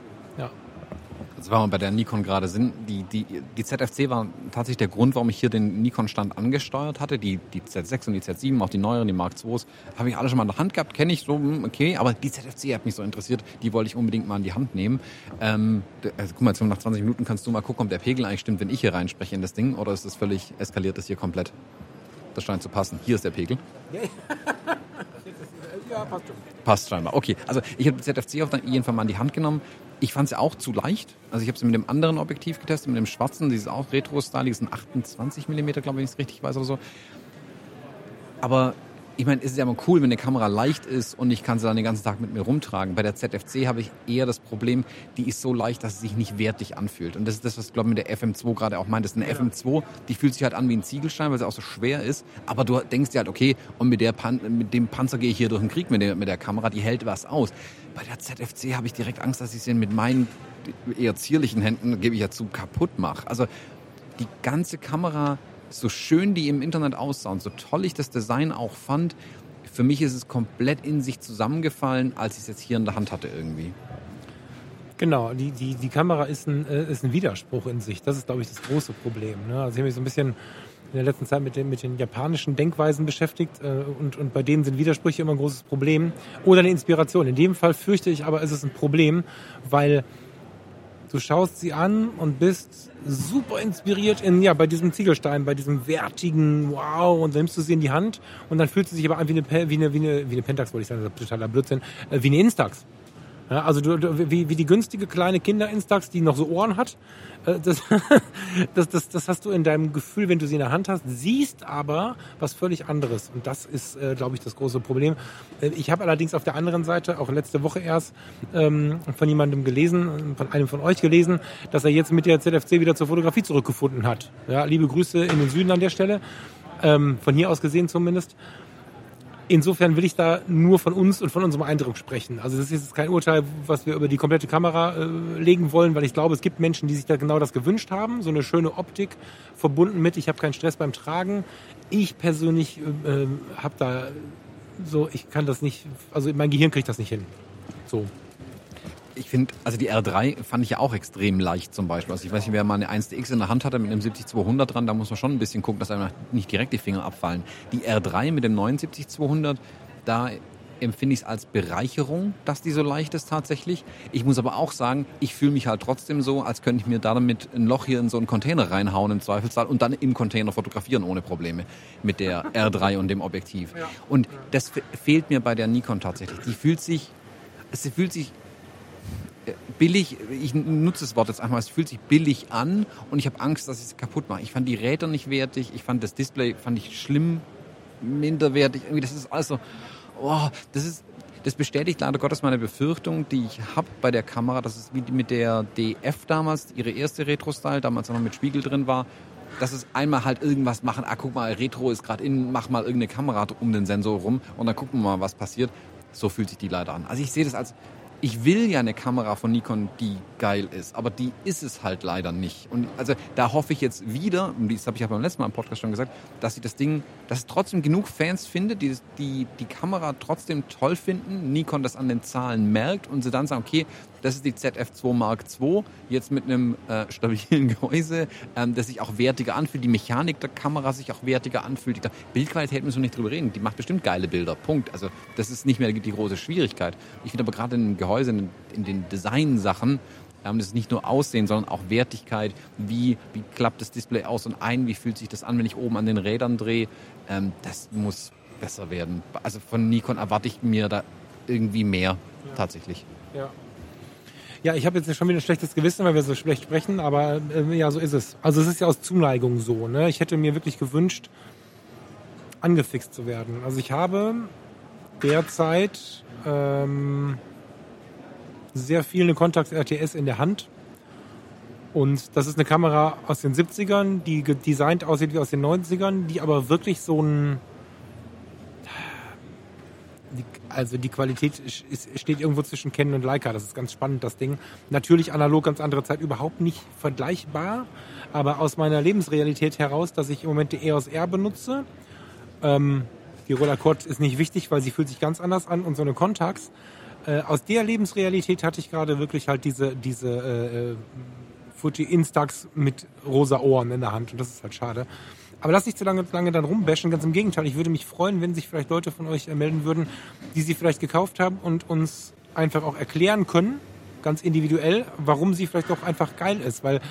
Also wenn wir bei der Nikon gerade sind, die, die, die ZFC war tatsächlich der Grund, warum ich hier den Nikon-Stand angesteuert hatte. Die, die Z6 und die Z7, auch die neueren, die Mark IIs, habe ich alle schon mal in der Hand gehabt, kenne ich so, hm, okay, aber die ZFC hat mich so interessiert, die wollte ich unbedingt mal in die Hand nehmen. Ähm, also, guck mal, nach 20 Minuten kannst du mal gucken, ob der Pegel eigentlich stimmt, wenn ich hier reinspreche in das Ding, oder ist das völlig eskaliert das hier komplett? Das scheint zu passen. Hier ist der Pegel. ja, passt schon. Passt scheinbar. Okay, also ich habe die ZFC auf jeden Fall mal in die Hand genommen. Ich fand sie auch zu leicht. Also ich habe sie mit dem anderen Objektiv getestet, mit dem schwarzen, dieses auch Retro-Style, die sind 28 mm, glaube ich, wenn ich es richtig weiß oder so. Aber ich meine, es ist ja immer cool, wenn eine Kamera leicht ist und ich kann sie dann den ganzen Tag mit mir rumtragen. Bei der ZFC habe ich eher das Problem, die ist so leicht, dass sie sich nicht wertig anfühlt. Und das ist das, was ich glaube mit der FM2 gerade auch meint. Das ist eine ja. FM2, die fühlt sich halt an wie ein Ziegelstein, weil sie auch so schwer ist. Aber du denkst dir halt, okay, und mit, der Pan mit dem Panzer gehe ich hier durch den Krieg mit der, mit der Kamera, die hält was aus. Bei der ZFC habe ich direkt Angst, dass ich sie mit meinen eher zierlichen Händen, gebe ich ja zu, kaputt mache. Also die ganze Kamera so schön die im Internet aussahen, so toll ich das Design auch fand, für mich ist es komplett in sich zusammengefallen, als ich es jetzt hier in der Hand hatte irgendwie. Genau, die, die, die Kamera ist ein, äh, ist ein Widerspruch in sich. Das ist, glaube ich, das große Problem. Ne? Also ich habe mich so ein bisschen in der letzten Zeit mit den, mit den japanischen Denkweisen beschäftigt äh, und, und bei denen sind Widersprüche immer ein großes Problem. Oder eine Inspiration. In dem Fall fürchte ich aber, ist es ein Problem, weil Du schaust sie an und bist super inspiriert in, ja, bei diesem Ziegelstein, bei diesem wertigen, wow, und dann nimmst du sie in die Hand und dann fühlt sie sich aber an wie eine, wie eine, wie eine, wie eine Pentax, wollte ich sagen, das ist totaler Blödsinn, äh, wie eine Instax. Ja, also du, du, wie, wie die günstige kleine Kinder-Instax, die noch so Ohren hat. Äh, das, das, das, das hast du in deinem Gefühl, wenn du sie in der Hand hast, siehst aber was völlig anderes. Und das ist, äh, glaube ich, das große Problem. Äh, ich habe allerdings auf der anderen Seite, auch letzte Woche erst, ähm, von jemandem gelesen, von einem von euch gelesen, dass er jetzt mit der ZFC wieder zur Fotografie zurückgefunden hat. Ja, liebe Grüße in den Süden an der Stelle. Ähm, von hier aus gesehen zumindest. Insofern will ich da nur von uns und von unserem Eindruck sprechen. Also das ist jetzt kein Urteil, was wir über die komplette Kamera äh, legen wollen, weil ich glaube, es gibt Menschen, die sich da genau das gewünscht haben. So eine schöne Optik verbunden mit, ich habe keinen Stress beim Tragen. Ich persönlich äh, äh habe da so, ich kann das nicht, also mein Gehirn kriegt das nicht hin. So ich finde, also die R3 fand ich ja auch extrem leicht zum Beispiel. Also ich weiß nicht, wer mal eine 1DX in der Hand hatte mit einem 70-200 dran, da muss man schon ein bisschen gucken, dass einem nicht direkt die Finger abfallen. Die R3 mit dem 79-200, da empfinde ich es als Bereicherung, dass die so leicht ist tatsächlich. Ich muss aber auch sagen, ich fühle mich halt trotzdem so, als könnte ich mir damit ein Loch hier in so einen Container reinhauen im Zweifelsfall und dann im Container fotografieren ohne Probleme mit der R3 und dem Objektiv. Und das fehlt mir bei der Nikon tatsächlich. Die fühlt sich, es fühlt sich billig, ich nutze das Wort jetzt einmal, es fühlt sich billig an und ich habe Angst, dass ich es kaputt mache. Ich fand die Räder nicht wertig, ich fand das Display fand ich schlimm, minderwertig. Irgendwie das ist alles so, oh, das ist, das bestätigt leider Gottes meine Befürchtung, die ich habe bei der Kamera, dass es wie mit der DF damals, ihre erste Retro-Style, damals noch mit Spiegel drin war, dass es einmal halt irgendwas machen, ah, guck mal, Retro ist gerade in, mach mal irgendeine Kamera um den Sensor rum und dann gucken wir mal, was passiert. So fühlt sich die leider an. Also ich sehe das als ich will ja eine Kamera von Nikon, die geil ist, aber die ist es halt leider nicht. Und also da hoffe ich jetzt wieder, und das habe ich ja beim letzten Mal im Podcast schon gesagt, dass ich das Ding, dass es trotzdem genug Fans findet, die die, die Kamera trotzdem toll finden, Nikon das an den Zahlen merkt und sie dann sagen, okay, das ist die ZF2 Mark II, jetzt mit einem äh, stabilen Gehäuse, ähm, das sich auch wertiger anfühlt, die Mechanik der Kamera sich auch wertiger anfühlt. Die Bildqualität müssen wir nicht drüber reden, die macht bestimmt geile Bilder, Punkt. Also das ist nicht mehr die große Schwierigkeit. Ich finde aber gerade in Gehäuse, in, in den Designsachen, ähm, das ist nicht nur Aussehen, sondern auch Wertigkeit. Wie, wie klappt das Display aus und ein? Wie fühlt sich das an, wenn ich oben an den Rädern drehe? Ähm, das muss besser werden. Also von Nikon erwarte ich mir da irgendwie mehr ja. tatsächlich. Ja. Ja, ich habe jetzt schon wieder ein schlechtes Gewissen, weil wir so schlecht sprechen, aber äh, ja, so ist es. Also es ist ja aus Zuneigung so. Ne? Ich hätte mir wirklich gewünscht, angefixt zu werden. Also ich habe derzeit ähm, sehr viel eine Contax RTS in der Hand. Und das ist eine Kamera aus den 70ern, die designt aussieht wie aus den 90ern, die aber wirklich so ein also die Qualität steht irgendwo zwischen Canon und Leica. Das ist ganz spannend, das Ding. Natürlich analog, ganz andere Zeit, überhaupt nicht vergleichbar. Aber aus meiner Lebensrealität heraus, dass ich im Moment die EOS R benutze. Ähm, die Roller Quad ist nicht wichtig, weil sie fühlt sich ganz anders an und so eine Contax. Äh, aus der Lebensrealität hatte ich gerade wirklich halt diese, diese äh, äh Fuji Instax mit rosa Ohren in der Hand. Und das ist halt schade. Aber lass nicht zu lange, lange dann rumbashen. Ganz im Gegenteil. Ich würde mich freuen, wenn sich vielleicht Leute von euch melden würden, die sie vielleicht gekauft haben und uns einfach auch erklären können, ganz individuell, warum sie vielleicht auch einfach geil ist. Weil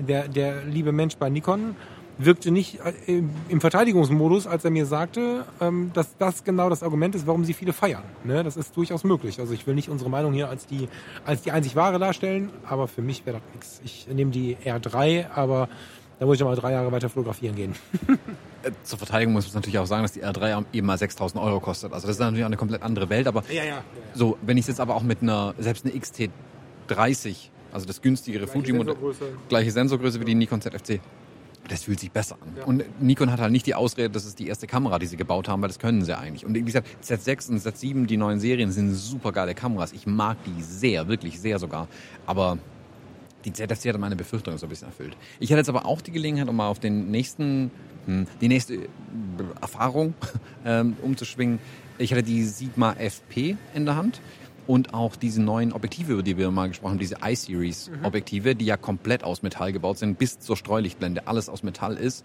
der, der liebe Mensch bei Nikon wirkte nicht äh, im Verteidigungsmodus, als er mir sagte, ähm, dass das genau das Argument ist, warum sie viele feiern. Ne? Das ist durchaus möglich. Also ich will nicht unsere Meinung hier als die, als die einzig wahre darstellen, aber für mich wäre das nichts. Ich nehme die R3, aber da muss ich mal drei Jahre weiter fotografieren gehen. Äh, zur Verteidigung muss man natürlich auch sagen, dass die R3 eben mal 6000 Euro kostet. Also das ist natürlich auch eine komplett andere Welt. Aber ja, ja, ja. so, wenn ich es jetzt aber auch mit einer, selbst eine XT30, also das günstigere Fuji-Modell, gleiche Sensorgröße wie die Nikon ZFC, das fühlt sich besser an. Ja. Und Nikon hat halt nicht die Ausrede, das ist die erste Kamera, die sie gebaut haben, weil das können sie eigentlich. Und wie gesagt, Z6 und Z7, die neuen Serien, sind super geile Kameras. Ich mag die sehr, wirklich sehr sogar. Aber die ZFC hat meine Befürchtungen so ein bisschen erfüllt. Ich hatte jetzt aber auch die Gelegenheit, um mal auf den nächsten, hm, die nächste äh, Erfahrung ähm, umzuschwingen. Ich hatte die Sigma FP in der Hand und auch diese neuen Objektive, über die wir mal gesprochen haben, diese I-Series-Objektive, mhm. die ja komplett aus Metall gebaut sind, bis zur Streulichtblende, alles aus Metall ist.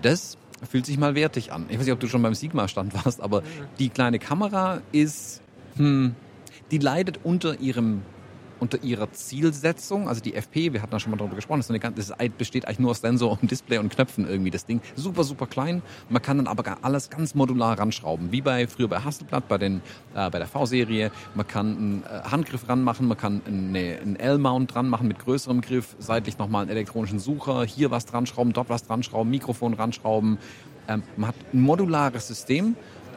Das fühlt sich mal wertig an. Ich weiß nicht, ob du schon beim Sigma-Stand warst, aber mhm. die kleine Kamera ist, hm, die leidet unter ihrem unter ihrer Zielsetzung, also die FP, wir hatten da schon mal darüber gesprochen, das, eine, das besteht eigentlich nur aus Sensor und Display und Knöpfen irgendwie, das Ding. Super, super klein. Man kann dann aber alles ganz modular ranschrauben, wie bei früher bei Hasselblatt, bei, den, äh, bei der V-Serie. Man kann einen äh, Handgriff ranmachen, man kann eine, einen L-Mount dran machen mit größerem Griff, seitlich nochmal einen elektronischen Sucher, hier was dran schrauben, dort was dran schrauben, Mikrofon ranschrauben. Ähm, man hat ein modulares System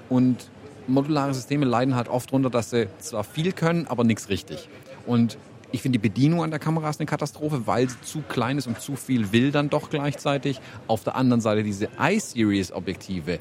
und modulare Systeme leiden halt oft darunter, dass sie zwar viel können, aber nichts richtig. Und ich finde die Bedienung an der Kamera ist eine Katastrophe, weil sie zu klein ist und zu viel will dann doch gleichzeitig. Auf der anderen Seite diese I-Series-Objektive,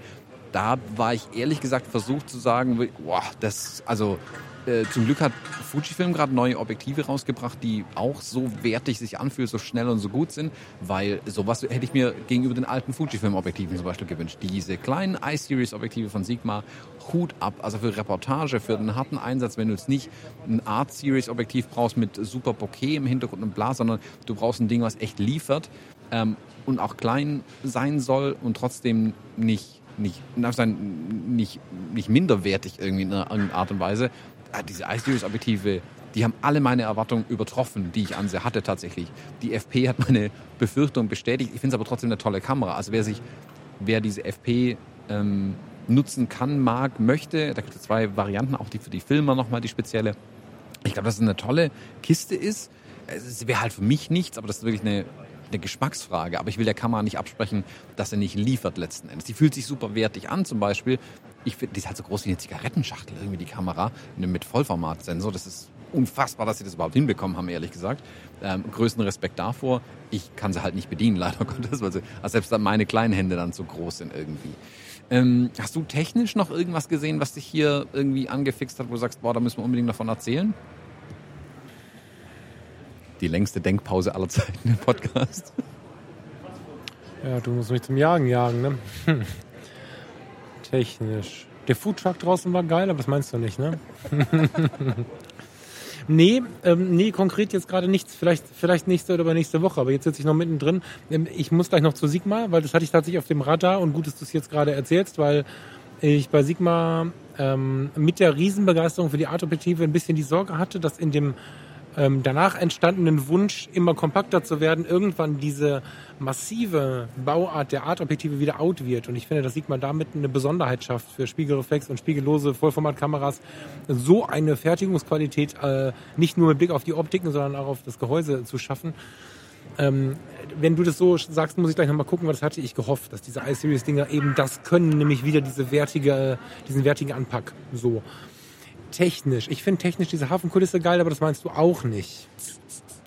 da war ich ehrlich gesagt versucht zu sagen, boah, das, also äh, zum Glück hat Fujifilm gerade neue Objektive rausgebracht, die auch so wertig sich anfühlen, so schnell und so gut sind, weil sowas hätte ich mir gegenüber den alten Fujifilm-Objektiven zum Beispiel gewünscht. Diese kleinen i-Series-Objektive von Sigma, Hut ab, also für Reportage, für den harten Einsatz, wenn du jetzt nicht ein Art-Series-Objektiv brauchst mit super Bokeh im Hintergrund und bla, sondern du brauchst ein Ding, was echt liefert ähm, und auch klein sein soll und trotzdem nicht nicht, nicht, nicht minderwertig irgendwie in einer Art und Weise, diese iSeries-Objektive, die haben alle meine Erwartungen übertroffen, die ich an sie hatte tatsächlich. Die FP hat meine Befürchtung bestätigt. Ich finde es aber trotzdem eine tolle Kamera. Also wer sich, wer diese FP ähm, nutzen kann, mag, möchte, da gibt es zwei Varianten, auch die für die Filmer nochmal die spezielle. Ich glaube, dass es eine tolle Kiste ist. Es wäre halt für mich nichts, aber das ist wirklich eine, eine Geschmacksfrage. Aber ich will der Kamera nicht absprechen, dass er nicht liefert letzten Endes. Die fühlt sich super wertig an zum Beispiel ich finde, die ist halt so groß wie eine Zigarettenschachtel, irgendwie die Kamera, mit Vollformatsensor. Das ist unfassbar, dass sie das überhaupt hinbekommen haben, ehrlich gesagt. Ähm, größten Respekt davor. Ich kann sie halt nicht bedienen, leider Gottes, weil sie, also selbst dann meine kleinen Hände dann so groß sind irgendwie. Ähm, hast du technisch noch irgendwas gesehen, was dich hier irgendwie angefixt hat, wo du sagst, boah, da müssen wir unbedingt davon erzählen? Die längste Denkpause aller Zeiten im Podcast. Ja, du musst mich zum Jagen jagen, ne? Technisch. Der Foodtruck draußen war geil, aber das meinst du nicht, ne? nee, ähm, nee, konkret jetzt gerade nichts. Vielleicht, vielleicht nächste oder übernächste Woche, aber jetzt sitze ich noch mittendrin. Ähm, ich muss gleich noch zu Sigma, weil das hatte ich tatsächlich auf dem Radar und gut, dass du es jetzt gerade erzählst, weil ich bei Sigma ähm, mit der Riesenbegeisterung für die Art-Objektive ein bisschen die Sorge hatte, dass in dem ähm, danach entstandenen Wunsch, immer kompakter zu werden, irgendwann diese massive Bauart der Art-Objektive wieder out wird. Und ich finde, das sieht man damit eine Besonderheit schafft für Spiegelreflex und spiegellose Vollformatkameras, so eine Fertigungsqualität äh, nicht nur mit Blick auf die Optiken, sondern auch auf das Gehäuse zu schaffen. Ähm, wenn du das so sagst, muss ich gleich nochmal gucken, weil das hatte ich gehofft, dass diese iSeries-Dinger eben das können, nämlich wieder diese wertige, diesen wertigen Anpack. So technisch. Ich finde technisch diese Hafenkulisse geil, aber das meinst du auch nicht.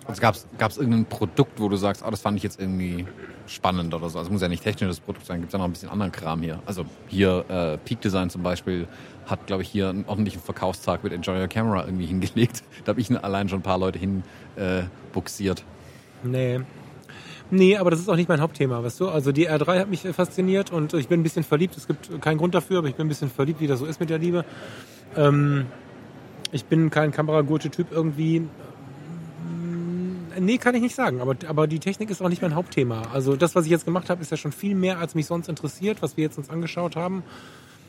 Also gab es irgendein Produkt, wo du sagst, oh, das fand ich jetzt irgendwie spannend oder so? Also muss ja nicht technisches Produkt sein, gibt es ja noch ein bisschen anderen Kram hier. Also hier äh, Peak Design zum Beispiel hat, glaube ich, hier einen ordentlichen Verkaufstag mit Enjoy Your Camera irgendwie hingelegt. Da habe ich allein schon ein paar Leute hin äh, buxiert. Nee. Nee, aber das ist auch nicht mein Hauptthema, weißt du? Also die R3 hat mich fasziniert und ich bin ein bisschen verliebt. Es gibt keinen Grund dafür, aber ich bin ein bisschen verliebt, wie das so ist mit der Liebe. Ähm, ich bin kein Kameragurte-Typ irgendwie. Nee, kann ich nicht sagen. Aber, aber die Technik ist auch nicht mein Hauptthema. Also das, was ich jetzt gemacht habe, ist ja schon viel mehr, als mich sonst interessiert, was wir jetzt uns angeschaut haben.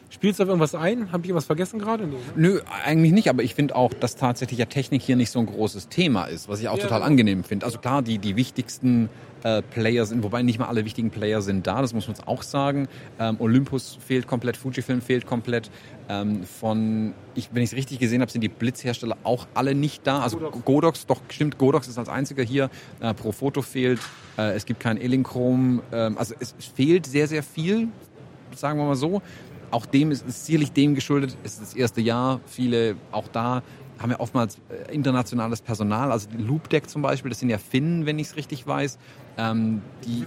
Spielst du auf irgendwas ein? Habe ich irgendwas vergessen gerade? Nee. Nö, eigentlich nicht, aber ich finde auch, dass tatsächlich ja Technik hier nicht so ein großes Thema ist, was ich auch ja. total angenehm finde. Also klar, die, die wichtigsten äh, Player sind, wobei nicht mal alle wichtigen Player sind da, das muss man auch sagen. Ähm, Olympus fehlt komplett, Fujifilm fehlt komplett. Ähm, von, ich, wenn ich es richtig gesehen habe, sind die Blitzhersteller auch alle nicht da. Also Godox, Godox doch stimmt, Godox ist als einziger hier. Äh, Profoto fehlt, äh, es gibt kein Elinchrom. Ähm, also es fehlt sehr, sehr viel, sagen wir mal so auch dem ist, ist sicherlich dem geschuldet, es ist das erste Jahr, viele auch da haben ja oftmals äh, internationales Personal, also die Loopdeck zum Beispiel, das sind ja Finnen, wenn ich es richtig weiß. Ähm, die,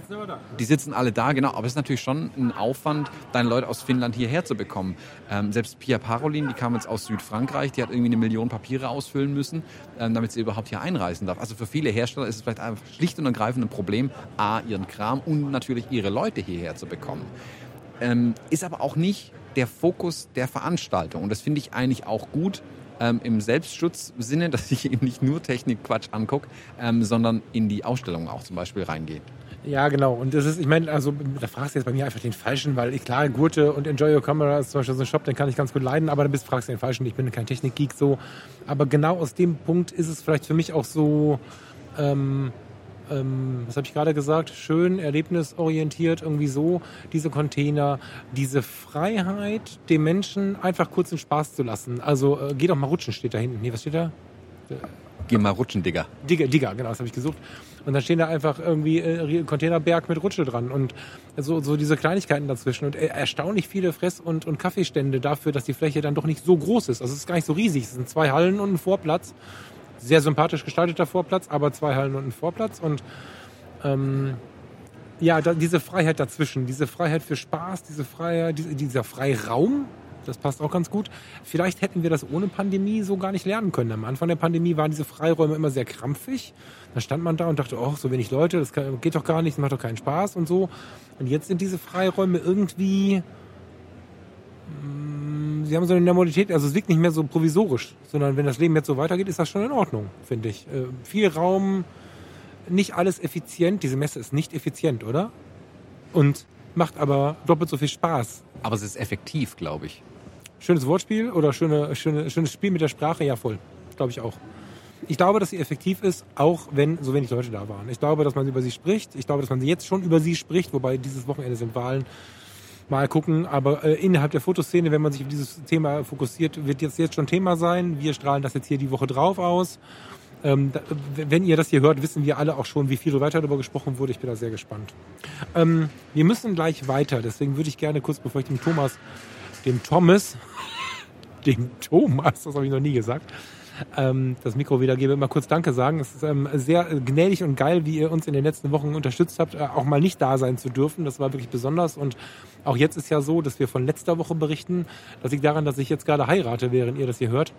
die sitzen alle da, genau, aber es ist natürlich schon ein Aufwand, deine Leute aus Finnland hierher zu bekommen. Ähm, selbst Pia Parolin, die kam jetzt aus Südfrankreich, die hat irgendwie eine Million Papiere ausfüllen müssen, ähm, damit sie überhaupt hier einreisen darf. Also für viele Hersteller ist es vielleicht einfach schlicht und ergreifend ein Problem, A, ihren Kram und natürlich ihre Leute hierher zu bekommen. Ähm, ist aber auch nicht der Fokus der Veranstaltung. Und das finde ich eigentlich auch gut ähm, im Selbstschutzsinne, dass ich eben nicht nur Technikquatsch angucke, ähm, sondern in die Ausstellung auch zum Beispiel reingehe. Ja, genau. Und das ist, ich meine, also da fragst du jetzt bei mir einfach den Falschen, weil klar, Gurte und Enjoy Your Camera ist zum Beispiel so ein Shop, den kann ich ganz gut leiden, aber dann bist fragst du den Falschen. Ich bin kein Technikgeek so. Aber genau aus dem Punkt ist es vielleicht für mich auch so, ähm, ähm, was habe ich gerade gesagt, schön, erlebnisorientiert, irgendwie so, diese Container, diese Freiheit, den Menschen einfach kurz in Spaß zu lassen. Also äh, geh doch mal rutschen, steht da hinten. Nee, was steht da? Geh mal rutschen, Digga. Digga, Digga, genau, das habe ich gesucht. Und dann stehen da einfach irgendwie äh, Containerberg mit Rutsche dran und so, so diese Kleinigkeiten dazwischen und erstaunlich viele Fress- und, und Kaffeestände dafür, dass die Fläche dann doch nicht so groß ist. Also es ist gar nicht so riesig. Es sind zwei Hallen und ein Vorplatz sehr sympathisch gestalteter Vorplatz, aber zwei Hallen und ein Vorplatz. Und ähm, Ja, da, diese Freiheit dazwischen, diese Freiheit für Spaß, diese Freiheit, diese, dieser Freiraum, das passt auch ganz gut. Vielleicht hätten wir das ohne Pandemie so gar nicht lernen können. Am Anfang der Pandemie waren diese Freiräume immer sehr krampfig. Da stand man da und dachte, oh, so wenig Leute, das geht doch gar nicht, das macht doch keinen Spaß und so. Und jetzt sind diese Freiräume irgendwie, sie haben so eine Normalität, also es wirkt nicht mehr so provisorisch, sondern wenn das Leben jetzt so weitergeht, ist das schon in Ordnung, finde ich. Äh, viel Raum, nicht alles effizient. Diese Messe ist nicht effizient, oder? Und macht aber doppelt so viel Spaß. Aber es ist effektiv, glaube ich. Schönes Wortspiel oder schöne, schöne, schönes Spiel mit der Sprache, ja voll. Glaube ich auch. Ich glaube, dass sie effektiv ist, auch wenn so wenig Leute da waren. Ich glaube, dass man über sie spricht. Ich glaube, dass man jetzt schon über sie spricht, wobei dieses Wochenende sind Wahlen. Mal gucken, aber äh, innerhalb der Fotoszene, wenn man sich auf dieses Thema fokussiert, wird jetzt jetzt schon Thema sein. Wir strahlen das jetzt hier die Woche drauf aus. Ähm, da, wenn ihr das hier hört, wissen wir alle auch schon, wie viel weiter darüber gesprochen wurde. Ich bin da sehr gespannt. Ähm, wir müssen gleich weiter, deswegen würde ich gerne kurz, bevor ich dem Thomas, dem Thomas, dem Thomas, das habe ich noch nie gesagt, ähm, das Mikro wiedergebe, mal kurz Danke sagen. Es ist ähm, sehr gnädig und geil, wie ihr uns in den letzten Wochen unterstützt habt, äh, auch mal nicht da sein zu dürfen. Das war wirklich besonders und auch jetzt ist ja so, dass wir von letzter Woche berichten. Das liegt daran, dass ich jetzt gerade heirate, während ihr das hier hört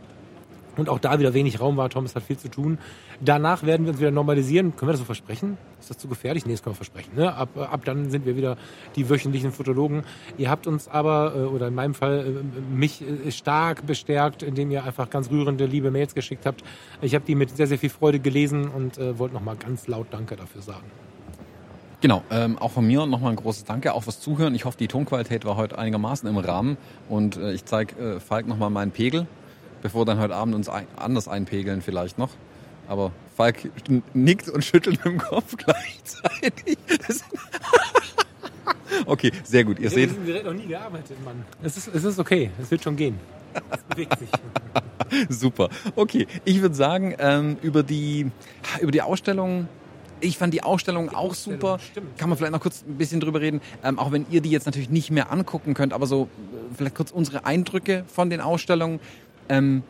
und auch da wieder wenig Raum war. Thomas hat viel zu tun. Danach werden wir uns wieder normalisieren. Können wir das so versprechen? Ist das zu gefährlich? Nee, das können wir versprechen. Ne? Ab, ab dann sind wir wieder die wöchentlichen Fotologen. Ihr habt uns aber, äh, oder in meinem Fall, äh, mich äh, stark bestärkt, indem ihr einfach ganz rührende, liebe Mails geschickt habt. Ich habe die mit sehr, sehr viel Freude gelesen und äh, wollte nochmal ganz laut Danke dafür sagen. Genau, ähm, auch von mir nochmal ein großes Danke, auch fürs Zuhören. Ich hoffe, die Tonqualität war heute einigermaßen im Rahmen und äh, ich zeige äh, Falk nochmal meinen Pegel bevor wir dann heute Abend uns ein, anders einpegeln vielleicht noch. Aber Falk nickt und schüttelt mit dem Kopf gleichzeitig. okay, sehr gut. Ihr ich seht. Ich habe Gerät noch nie gearbeitet, Mann. Es ist, es ist okay. Es wird schon gehen. Es bewegt sich. Super. Okay, ich würde sagen, ähm, über, die, über die Ausstellung ich fand die Ausstellung die auch Ausstellung, super. Stimmt. Kann man vielleicht noch kurz ein bisschen drüber reden, ähm, auch wenn ihr die jetzt natürlich nicht mehr angucken könnt, aber so äh, vielleicht kurz unsere Eindrücke von den Ausstellungen. Ähm,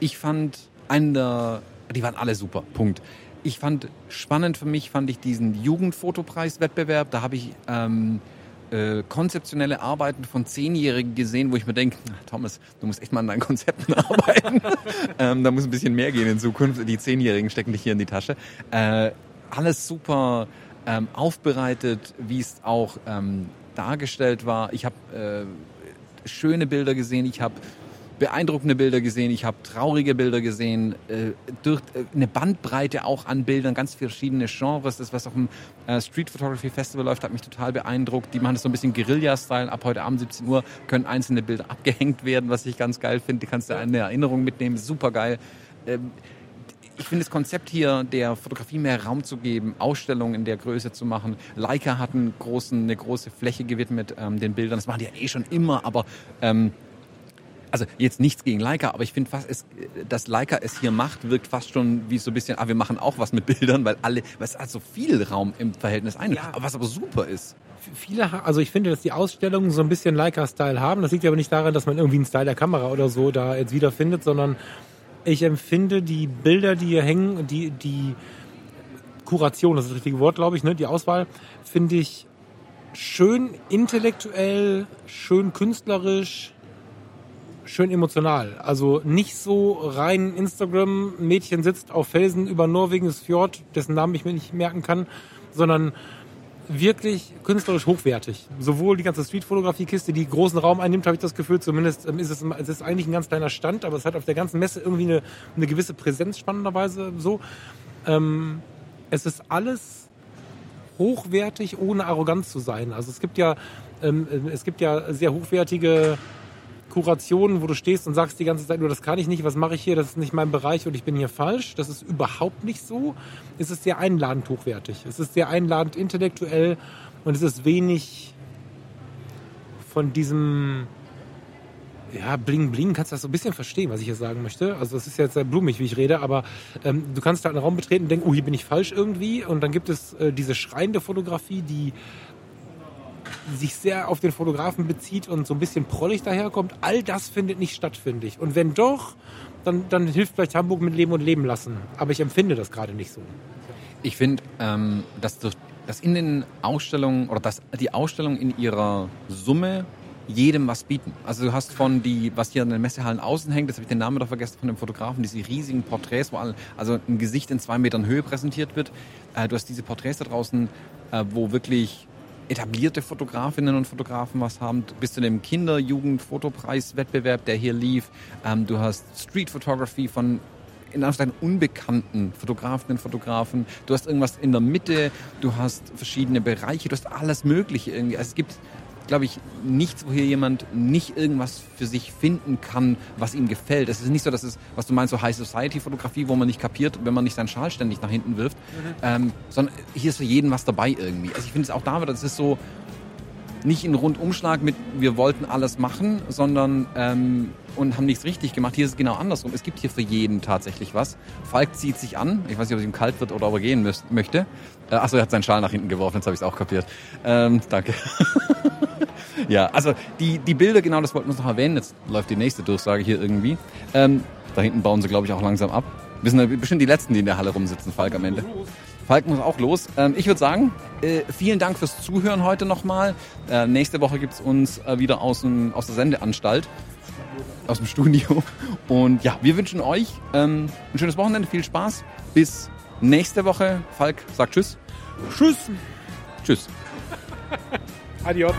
ich fand einen der, die waren alle super, Punkt. Ich fand spannend für mich, fand ich diesen Jugendfotopreis-Wettbewerb. Da habe ich ähm, äh, konzeptionelle Arbeiten von Zehnjährigen gesehen, wo ich mir denke, Thomas, du musst echt mal an deinen Konzepten arbeiten. ähm, da muss ein bisschen mehr gehen in Zukunft. Die Zehnjährigen stecken dich hier in die Tasche. Äh, alles super ähm, aufbereitet, wie es auch ähm, dargestellt war. Ich habe äh, schöne Bilder gesehen. Ich habe beeindruckende Bilder gesehen, ich habe traurige Bilder gesehen, äh, durch äh, eine Bandbreite auch an Bildern, ganz verschiedene Genres. Das, was auf dem äh, Street Photography Festival läuft, hat mich total beeindruckt. Die machen das so ein bisschen Guerilla-Style. Ab heute Abend 17 Uhr können einzelne Bilder abgehängt werden, was ich ganz geil finde. Die kannst du eine Erinnerung mitnehmen, super geil. Ähm, ich finde das Konzept hier, der Fotografie mehr Raum zu geben, Ausstellungen in der Größe zu machen. Leica hat einen großen, eine große Fläche gewidmet ähm, den Bildern. Das machen die ja eh schon immer, aber ähm, also jetzt nichts gegen Leica, aber ich finde fast, es, dass Leica es hier macht, wirkt fast schon wie so ein bisschen, ah, wir machen auch was mit Bildern, weil alle, weil es hat so viel Raum im Verhältnis ein, ja. was aber super ist. Viele, also ich finde, dass die Ausstellungen so ein bisschen Leica-Style haben. Das liegt aber nicht daran, dass man irgendwie einen Style der Kamera oder so da jetzt wiederfindet, sondern ich empfinde die Bilder, die hier hängen, die, die Kuration, das ist das richtige Wort, glaube ich, ne, die Auswahl, finde ich schön intellektuell, schön künstlerisch, schön emotional. Also nicht so rein Instagram, Mädchen sitzt auf Felsen über Norwegens Fjord, dessen Namen ich mir nicht merken kann, sondern wirklich künstlerisch hochwertig. Sowohl die ganze Streetfotografie-Kiste, die großen Raum einnimmt, habe ich das Gefühl, zumindest ähm, ist es, es ist eigentlich ein ganz kleiner Stand, aber es hat auf der ganzen Messe irgendwie eine, eine gewisse Präsenz spannenderweise so. Ähm, es ist alles hochwertig, ohne arrogant zu sein. Also es gibt ja, ähm, es gibt ja sehr hochwertige Kurationen, wo du stehst und sagst die ganze Zeit nur, das kann ich nicht, was mache ich hier, das ist nicht mein Bereich und ich bin hier falsch. Das ist überhaupt nicht so. Es ist sehr einladend hochwertig. Es ist sehr einladend intellektuell und es ist wenig von diesem ja, bling bling, kannst du das so ein bisschen verstehen, was ich hier sagen möchte. Also es ist jetzt sehr blumig, wie ich rede, aber ähm, du kannst halt einen Raum betreten und denken, oh, hier bin ich falsch irgendwie. Und dann gibt es äh, diese schreiende Fotografie, die sich sehr auf den Fotografen bezieht und so ein bisschen prollig daherkommt, all das findet nicht statt, finde ich. Und wenn doch, dann, dann hilft vielleicht Hamburg mit Leben und Leben lassen. Aber ich empfinde das gerade nicht so. Ich finde, ähm, dass dass in den Ausstellungen oder dass die Ausstellungen in ihrer Summe jedem was bieten. Also du hast von die, was hier an den Messehallen außen hängt, das habe ich den Namen doch vergessen, von dem Fotografen, diese riesigen Porträts, wo alle, also ein Gesicht in zwei Metern Höhe präsentiert wird. Äh, du hast diese Porträts da draußen, äh, wo wirklich etablierte Fotografinnen und Fotografen was haben, bis zu dem Kinder-Jugend-Fotopreis-Wettbewerb, der hier lief. Ähm, du hast Street Photography von in Anführungszeichen unbekannten Fotografinnen und Fotografen. Du hast irgendwas in der Mitte, du hast verschiedene Bereiche, du hast alles Mögliche irgendwie. Also es gibt glaube ich, nichts, wo hier jemand nicht irgendwas für sich finden kann, was ihm gefällt. Es ist nicht so, dass es, was du meinst, so High Society Fotografie, wo man nicht kapiert, wenn man nicht seinen Schal ständig nach hinten wirft, mhm. ähm, sondern hier ist für jeden was dabei irgendwie. Also ich finde es auch da wieder, das ist so nicht ein Rundumschlag mit, wir wollten alles machen, sondern ähm, und haben nichts richtig gemacht. Hier ist es genau andersrum. Es gibt hier für jeden tatsächlich was. Falk zieht sich an. Ich weiß nicht, ob es ihm kalt wird oder ob er gehen möchte. Äh, achso, er hat seinen Schal nach hinten geworfen, jetzt habe ich es auch kapiert. Ähm, danke. ja, also die, die Bilder, genau das wollten wir noch erwähnen. Jetzt läuft die nächste Durchsage hier irgendwie. Ähm, da hinten bauen sie, glaube ich, auch langsam ab. Wir sind bestimmt die Letzten, die in der Halle rumsitzen, Falk am Ende. Falk muss auch los. Ähm, ich würde sagen, äh, vielen Dank fürs Zuhören heute nochmal. Äh, nächste Woche gibt's uns äh, wieder aus, dem, aus der Sendeanstalt, aus dem Studio. Und ja, wir wünschen euch ähm, ein schönes Wochenende, viel Spaß. Bis nächste Woche. Falk sagt Tschüss. Tschüss. Tschüss. Adios.